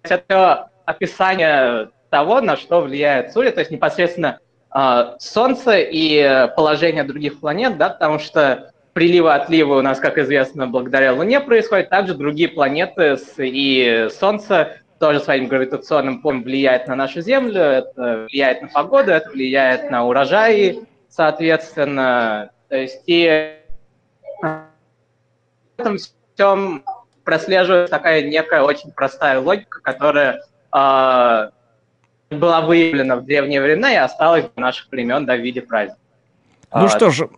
Это описание того, на что влияет Сурья, то есть непосредственно э, Солнце и положение других планет, да, потому что приливы отливы у нас, как известно, благодаря Луне происходят, также другие планеты и Солнце тоже своим гравитационным полем влияет на нашу Землю, это влияет на погоду, это влияет на урожаи, соответственно. То есть и в этом всем прослеживается такая некая очень простая логика, которая э, была выявлена в древние времена и осталась до наших времен да, в виде праздника. Ну А, что же,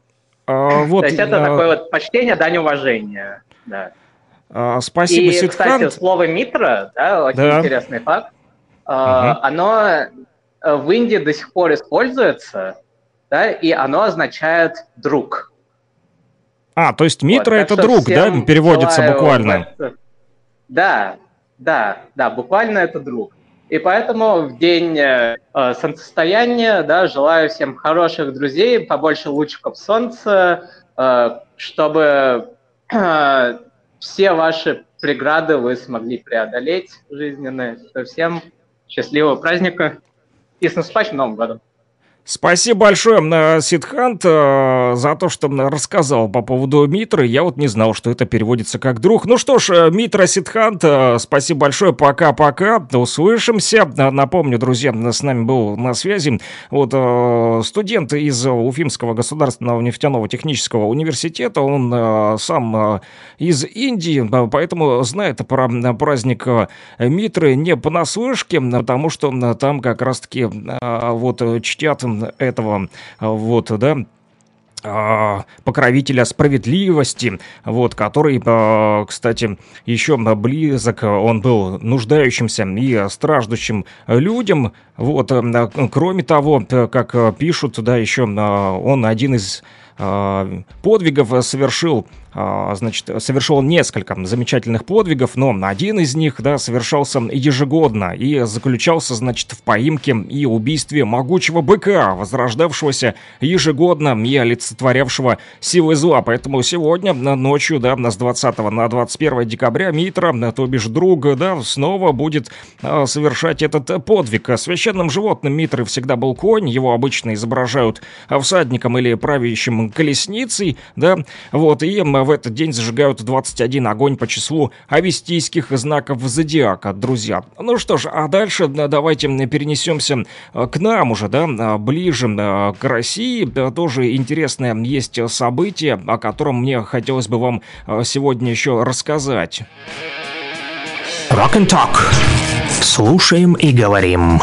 а, вот То есть это а, такое вот почтение, дань уважения. Да. а, спасибо, и, кстати, Ситхант. слово Митра, да, очень Да. интересный факт, Мгм. оно э, в Индии до сих пор используется, да, и оно означает друг. А, то есть Митра Вот, это друг, да, переводится буквально. в это- Да, да, да, буквально это друг. И поэтому в день э, э, солнцестояния, да, желаю всем хороших друзей, побольше лучиков солнца, э, чтобы э, все ваши преграды вы смогли преодолеть жизненные. Всем счастливого праздника и с наступающим Новым годом. Спасибо большое, э, Сидхант, э, за то, что рассказал по поводу Митры. Я вот не знал, что это переводится как друг. Ну что ж, э, Митра Сидхант, спасибо большое, пока-пока, услышимся. Напомню, друзья, с нами был на связи вот студент из Уфимского государственного нефтяного технического университета. Он сам из Индии, поэтому знает про праздник Митры не понаслышке, потому что там как раз-таки вот чтят этого, вот, да, а, покровителя справедливости, вот, который, а, кстати, еще близок, он был нуждающимся и страждущим людям, вот, кроме того, как пишут, да, еще он один из подвигов совершил значит, совершил несколько замечательных подвигов, но один из них, да, совершался ежегодно и заключался, значит, в поимке и убийстве могучего быка, возрождавшегося ежегодно и олицетворявшего силы зла. Поэтому сегодня ночью, да, с 20 на 21 декабря Митра, то бишь друг, да, снова будет а, совершать этот подвиг. Священным животным Митры всегда был конь, его обычно изображают всадником или правящим колесницей, да, вот, и в этот день зажигают 21 огонь по числу авестийских знаков зодиака, друзья. Ну что ж, а дальше давайте перенесемся э, к нам уже, да, э, ближе э, к России. Тоже интересное есть событие, о котором мне хотелось бы вам сегодня еще рассказать. Rock and Talk. Слушаем и говорим.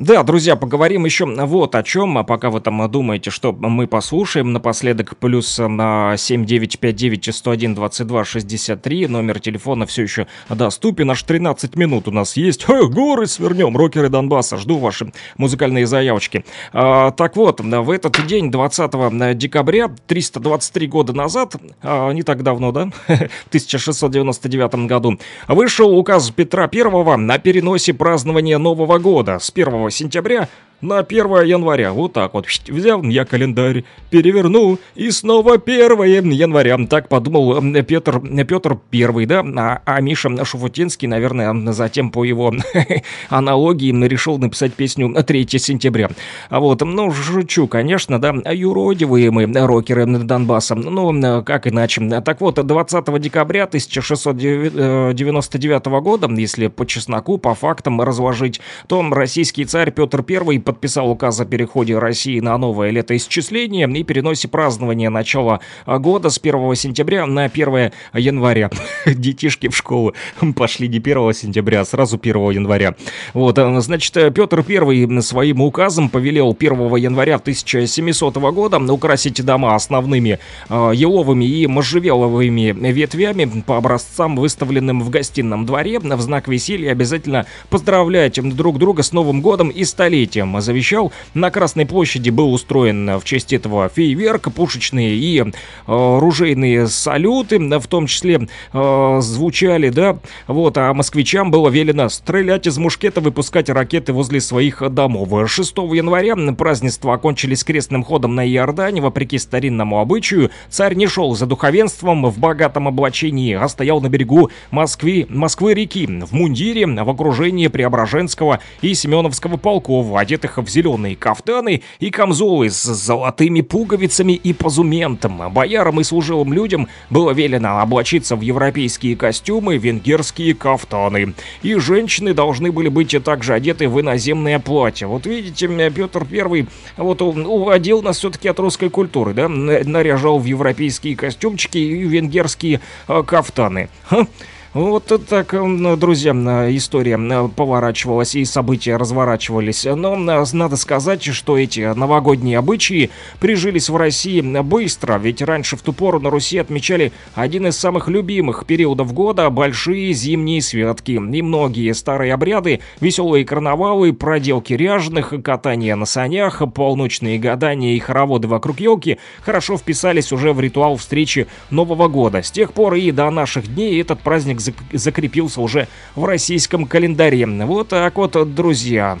Да, друзья, поговорим еще вот о чем, а пока вы там думаете, что мы послушаем напоследок, плюс на 7959-101-22-63, номер телефона все еще доступен, аж 13 минут у нас есть. Ха, горы свернем, рокеры Донбасса, жду ваши музыкальные заявочки. А, так вот, в этот день, 20 декабря, 323 года назад, а, не так давно, да, *laughs* в 1699 году, вышел указ Петра Первого на переносе празднования Нового года. С 1 сентября на 1 января. Вот так вот. Взял я календарь, переверну, и снова 1 января. Так подумал Петр, Петр Первый, да? А, а Миша Шуфутинский, наверное, затем по его *laughs* аналогии решил написать песню 3 сентября. А вот, ну, шучу, конечно, да, юродивые мы, рокеры Донбасса. Ну, как иначе. Так вот, 20 декабря 1699 года, если по чесноку, по фактам разложить, то российский царь Петр Первый подписал указ о переходе России на новое летоисчисление и переносе празднования начала года с 1 сентября на 1 января. *laughs* Детишки в школу *laughs* пошли не 1 сентября, а сразу 1 января. Вот, э, значит, Петр I своим указом повелел 1 января 1700 года украсить дома основными э, еловыми и можжевеловыми ветвями по образцам, выставленным в гостином дворе. В знак веселья обязательно поздравлять друг друга с Новым годом и столетием завещал. На Красной площади был устроен в честь этого фейерверк, пушечные и э, ружейные салюты, в том числе э, звучали, да, вот, а москвичам было велено стрелять из мушкета, выпускать ракеты возле своих домов. 6 января празднества окончились крестным ходом на Иордане, вопреки старинному обычаю, царь не шел за духовенством в богатом облачении, а стоял на берегу Москвы, Москвы-реки, в мундире, в окружении Преображенского и Семеновского полков, одетых в зеленые кафтаны и камзолы с золотыми пуговицами и позументом. Боярам и служилым людям было велено облачиться в европейские костюмы, венгерские кафтаны. И женщины должны были быть также одеты в иноземное платье. Вот видите, Петр Первый вот уводил нас все-таки от русской культуры, да, наряжал в европейские костюмчики и венгерские э, кафтаны. Ха? Вот так, друзья, история поворачивалась и события разворачивались. Но надо сказать, что эти новогодние обычаи прижились в России быстро, ведь раньше в ту пору на Руси отмечали один из самых любимых периодов года – большие зимние святки. И многие старые обряды, веселые карнавалы, проделки ряженых, катание на санях, полночные гадания и хороводы вокруг елки хорошо вписались уже в ритуал встречи Нового года. С тех пор и до наших дней этот праздник праздник закрепился уже в российском календаре. Вот так вот, друзья.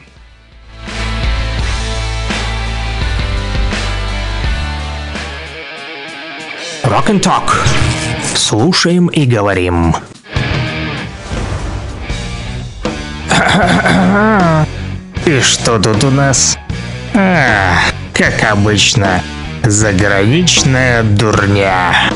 Rock and Talk. Слушаем и говорим. И что тут у нас? А, как обычно, заграничная дурня.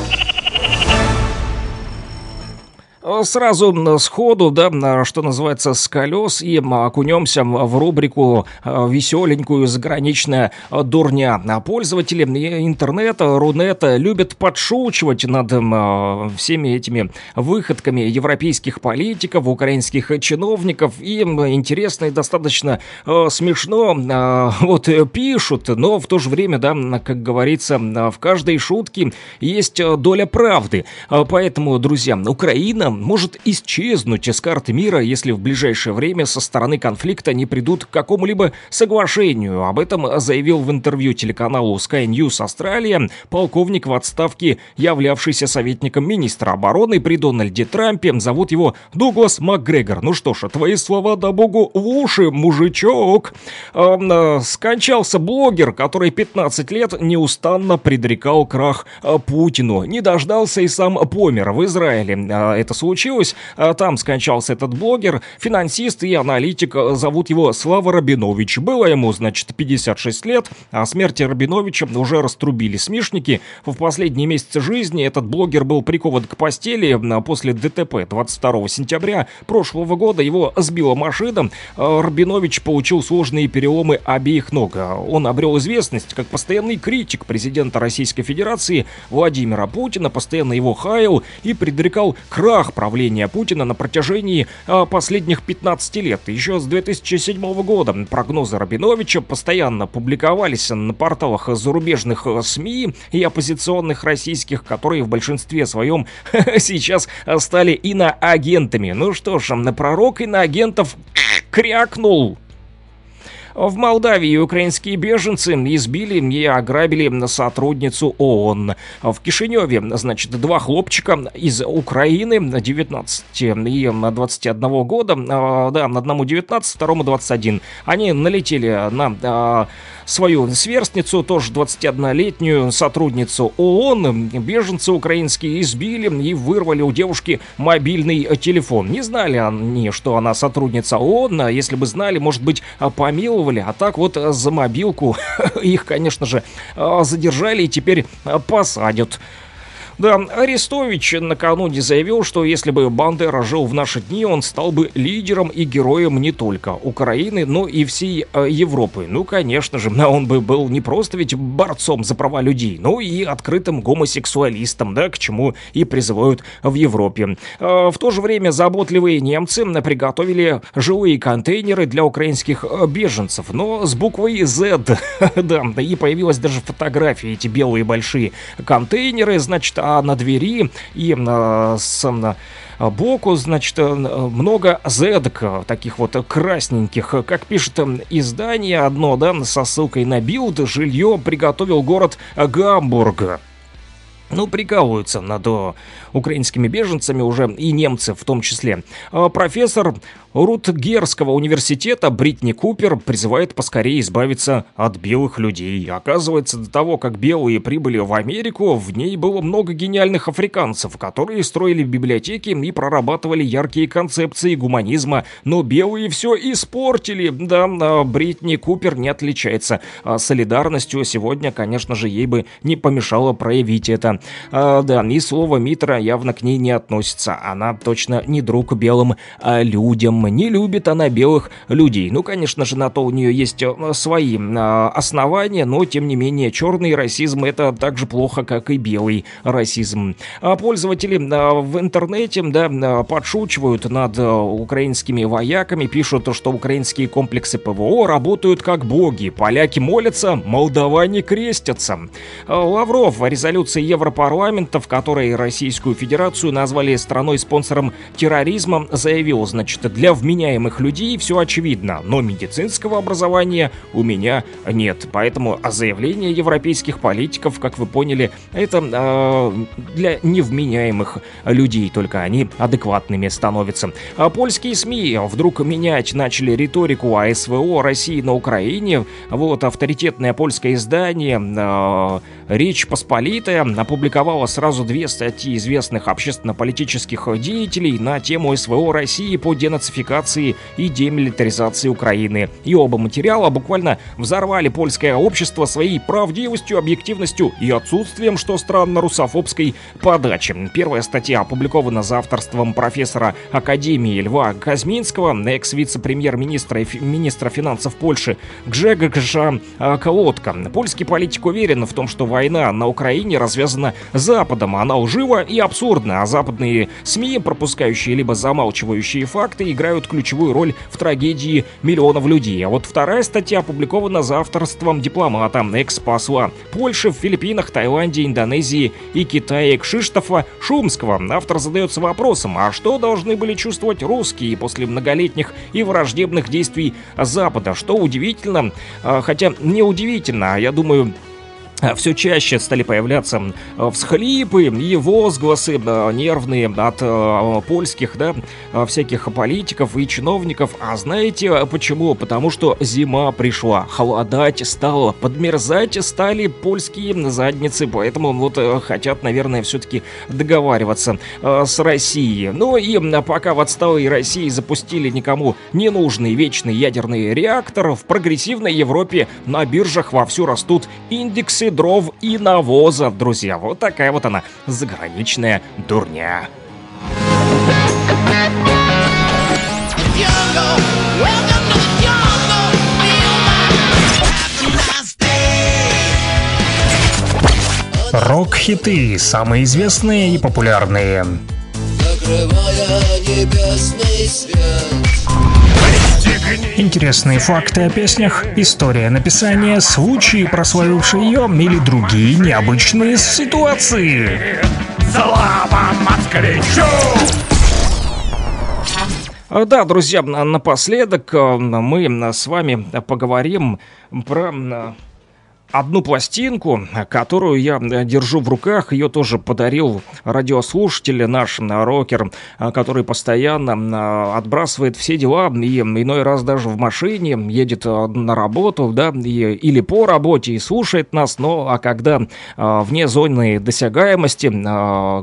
Сразу сходу, да, что называется, с колес и окунемся в рубрику э, веселенькую заграничная дурня. А Пользователи интернета, Рунета любят подшучивать над э, всеми этими выходками европейских политиков, украинских чиновников. И интересно и достаточно э, смешно вот пишут, но в то же время, да, как говорится, в каждой шутке есть доля правды. Поэтому, друзья, Украина может исчезнуть из карты мира, если в ближайшее время со стороны конфликта не придут к какому-либо соглашению. Об этом заявил в интервью телеканалу Sky News Австралия полковник в отставке, являвшийся советником министра обороны при Дональде Трампе. Зовут его Дуглас МакГрегор. Ну что ж, твои слова да богу в уши, мужичок. Эм, э, скончался блогер, который 15 лет неустанно предрекал крах э, Путину. Не дождался и сам помер в Израиле. Э, Это случилось. Э, Там скончался этот блогер, финансист и аналитик. э, Зовут его Слава Рабинович. Было ему, значит, 56 лет. О смерти Рабиновича уже раструбили смешники. В последние месяцы жизни этот блогер был прикован к постели э, после ДТП 22 сентября прошлого года. Его сбила машина. Рабинович получил сложные переломы обеих ног. Он обрел известность как постоянный критик президента Российской Федерации Владимира Путина, постоянно его хаял и предрекал крах правления Путина на протяжении э, последних 15 лет. Еще с 2007 года прогнозы Рабиновича постоянно публиковались на порталах зарубежных э, СМИ и оппозиционных российских, которые в большинстве своем *laughs* сейчас стали иноагентами. Ну что ж, на пророк иноагентов крякнул. В Молдавии украинские беженцы избили и ограбили сотрудницу ООН. В Кишиневе, значит, два хлопчика из Украины 19 и 21 года, а, да, одному 19, второму 21. Они налетели на а, свою сверстницу, тоже 21-летнюю сотрудницу ООН. Беженцы украинские избили и вырвали у девушки мобильный телефон. Не знали они, что она сотрудница ООН. Если бы знали, может быть, помиловали. А так вот за мобилку *laughs* их, конечно же, задержали и теперь посадят. Да, Арестович накануне заявил, что если бы Бандера жил в наши дни, он стал бы лидером и героем не только Украины, но и всей э, Европы. Ну, конечно же, *laughs* он бы был не просто ведь борцом за права людей, но и открытым гомосексуалистом, да, к чему и призывают в Европе. Э, в то же время заботливые немцы приготовили жилые контейнеры для украинских э, беженцев, но с буквой Z, *laughs* да, и появилась даже фотография, эти белые большие контейнеры, значит, а на двери и э, с э, боку, значит, э, много зедок, таких вот красненьких. Как пишет издание одно, да, со ссылкой на Bild, жилье приготовил город Гамбург. Ну, прикалываются над украинскими беженцами уже и немцы в том числе. А Профессор Рутгерского университета Бритни Купер призывает поскорее избавиться от белых людей. Оказывается, до того, как белые прибыли в Америку, в ней было много гениальных африканцев, которые строили библиотеки и прорабатывали яркие концепции гуманизма, но белые все испортили. Да, а Бритни Купер не отличается а солидарностью. Сегодня, конечно же, ей бы не помешало проявить это. А, да, и слово Митра явно к ней не относится. Она точно не друг белым а, людям. Не любит она белых людей. Ну, конечно же, на то у нее есть э, свои а, основания, но, тем не менее, черный расизм это так же плохо, как и белый расизм. А пользователи а, в интернете, да, подшучивают над а, украинскими вояками, пишут, что украинские комплексы ПВО работают как боги. Поляки молятся, молдаване крестятся. Лавров в резолюции Европарламента, в которой Российскую Федерацию назвали страной-спонсором терроризма, заявил, значит, для вменяемых людей все очевидно, но медицинского образования у меня нет. Поэтому заявление европейских политиков, как вы поняли, это э, для невменяемых людей, только они адекватными становятся. А польские СМИ вдруг менять начали риторику о СВО России на Украине. Вот авторитетное польское издание э, Речь Посполитая опубликовало сразу две статьи известных общественно-политических деятелей на тему СВО России по денацификации и демилитаризации Украины. И оба материала буквально взорвали польское общество своей правдивостью, объективностью и отсутствием, что странно, русофобской подачи. Первая статья опубликована за авторством профессора Академии Льва Казминского, экс-вице-премьер-министра и министра финансов Польши Гжегожа Колодка. Польский политик уверен в том, что война на Украине развязана Западом. Она лжива и абсурдна, а западные СМИ, пропускающие либо замалчивающие факты, играют ключевую роль в трагедии миллионов людей. А вот вторая статья опубликована за авторством дипломата, экс-посла Польши в Филиппинах, Таиланде, Индонезии и Китае Кшиштофа Шумского. Автор задается вопросом, а что должны были чувствовать русские после многолетних и враждебных действий Запада? Что удивительно, а, хотя не удивительно, а я думаю, все чаще стали появляться всхлипы и возгласы нервные от польских, да, всяких политиков и чиновников. А знаете почему? Потому что зима пришла, холодать стало, подмерзать стали польские задницы, поэтому вот э, хотят, наверное, все-таки договариваться с Россией. Ну и пока в отсталой России запустили никому ненужный вечный ядерный реактор, в прогрессивной Европе на биржах вовсю растут индексы дров и навоза, друзья. Вот такая вот она, заграничная дурня. Рок-хиты, самые известные и популярные. Закрывая небесный свет Интересные факты о песнях, история написания, случаи, прославившие ее или другие необычные ситуации. Слава москвичу! Да, друзья, напоследок э, мы с вами поговорим про одну пластинку, которую я э, держу в руках. Ее тоже подарил радиослушатель наш рокер, э, который постоянно э, отбрасывает все дела. И иной раз даже в машине едет на работу, да, и, или по работе и слушает нас, но а когда вне зоны досягаемости,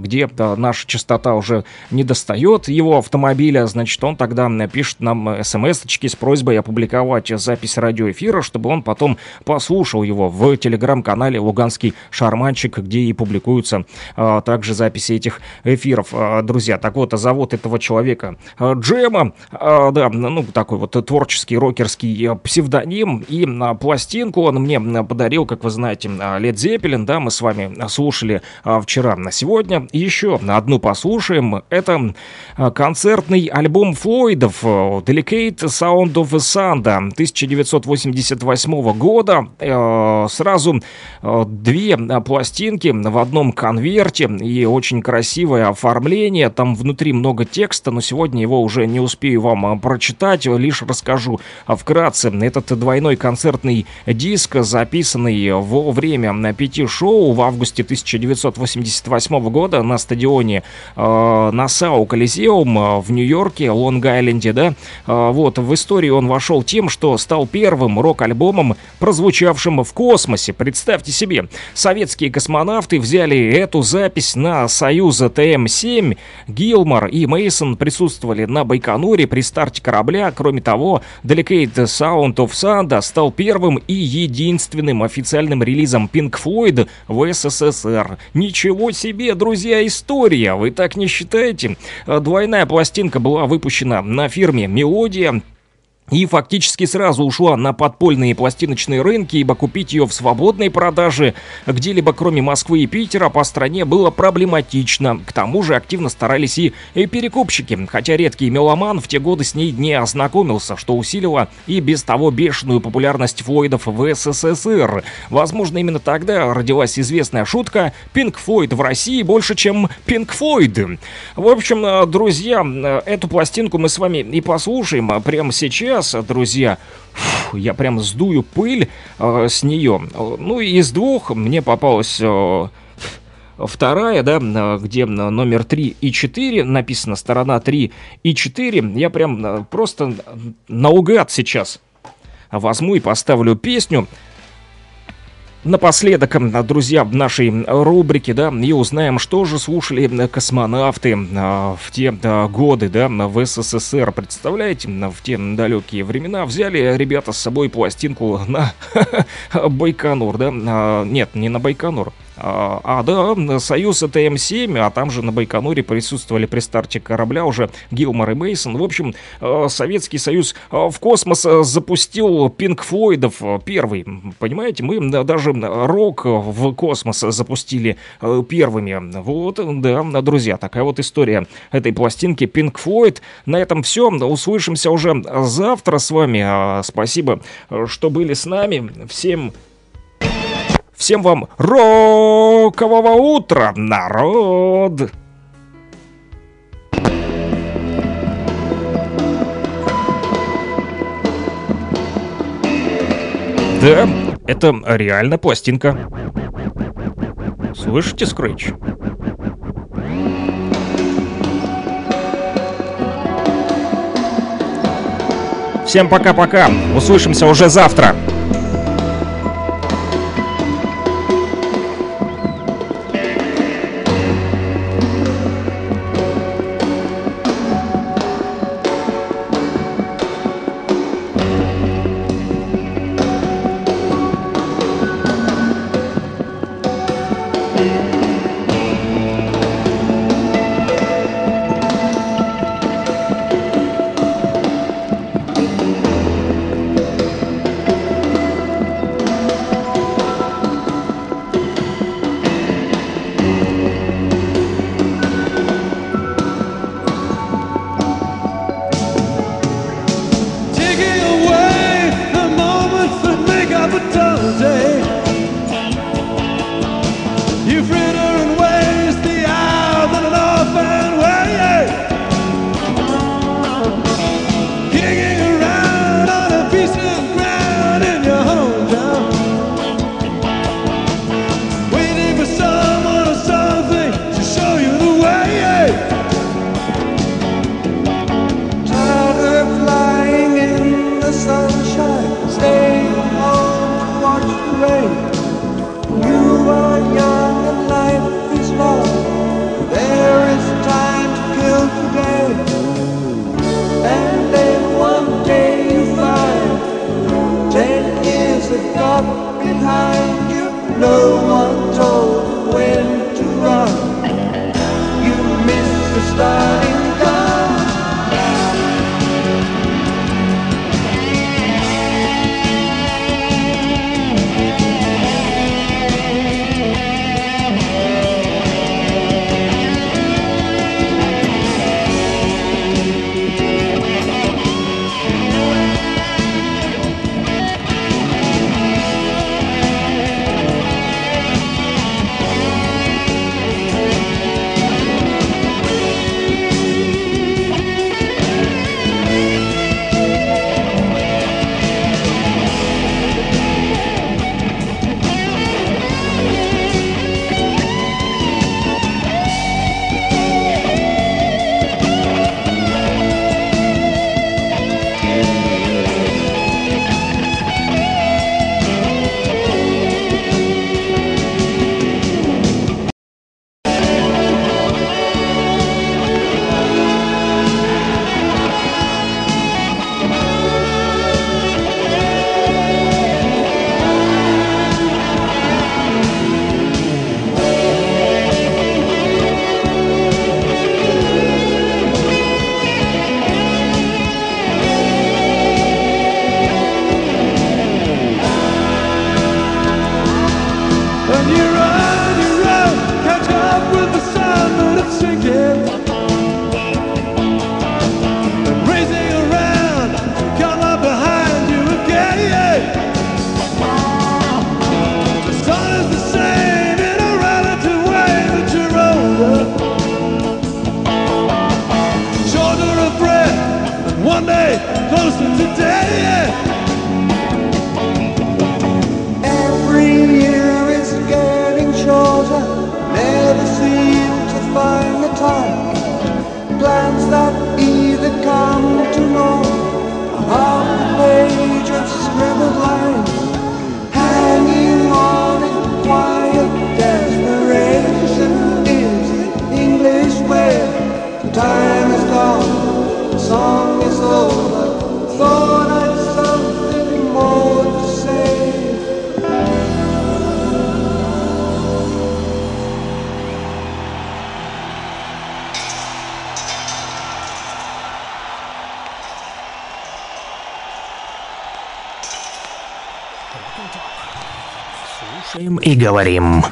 где наша частота уже не достает его автомобиля, значит, он тогда пишет нам смс-очки с просьбой опубликовать запись радиоэфира, чтобы он потом послушал его. в телеграм-канале «Луганский шарманчик», где и публикуются а, также записи этих эфиров. А, друзья, так вот, зовут этого человека а, Джема, а, да, ну, такой вот творческий рокерский псевдоним, и а, пластинку он мне подарил, как вы знаете, Лед Зеппелин, да, мы с вами слушали а, вчера. На сегодня еще одну послушаем. Это концертный альбом Флойдов Delicate Sound of Sanda 1988 года. Сразу э, две э, пластинки в одном конверте и очень красивое оформление. Там внутри много текста, но сегодня его уже не успею вам прочитать, лишь расскажу вкратце. Этот двойной концертный диск, записанный во время пяти шоу в августе 1988 года на стадионе э, Нассау Колизеум в Нью-Йорке, Лонг-Айленде, да, э, вот, в историю он вошел тем, что стал первым рок-альбомом, прозвучавшим в космосе. Представьте себе, советские космонавты взяли эту запись на Союза ТМ-7. Гилмор и Мейсон присутствовали на Байконуре при старте корабля. Кроме того, Delicate Sound of Sanda стал первым и единственным официальным релизом Pink Floyd в СССР. Ничего себе, друзья, история! Вы так не считаете? Двойная пластинка была выпущена на фирме Мелодия и фактически сразу ушла на подпольные пластиночные рынки, ибо купить ее в свободной продаже где-либо кроме Москвы и Питера по стране было проблематично. К тому же активно старались и, перекупщики, хотя редкий меломан в те годы с ней не ознакомился, что усилило и без того бешеную популярность Флойдов в СССР. Возможно, именно тогда родилась известная шутка «Пинк Флойд в России больше, чем Пинк Флойд». В общем, друзья, эту пластинку мы с вами и послушаем прямо сейчас сейчас, друзья, фу, я прям сдую пыль э, с нее. Ну, из двух мне попалась... Э, вторая, да, где номер 3 и 4 написано, сторона 3 и 4, я прям э, просто наугад сейчас возьму и поставлю песню. Напоследок, друзья, в нашей рубрике, да, и узнаем, что же слушали космонавты а, в те а, годы, да, в СССР. Представляете, в те далекие времена взяли ребята с собой пластинку на *laughs* Байконур, да? А, Нет, не на Байконур. А, а, да, Союз это М7, а там же на Байконуре присутствовали при старте корабля уже Гилмор и Мейсон. В общем, э, Советский Союз э, в космос э, запустил Пинк Флойдов первый. Понимаете, мы даже рок в космос запустили первыми. Вот, да, друзья, такая вот история этой пластинки Pink Floyd. На этом все. Услышимся уже завтра с вами. А, Спасибо, что были с нами. Всем Всем вам рокового утра, народ! Да, это реально пластинка. Слышите, Скрэч? Всем пока-пока. Услышимся уже завтра. Говорим.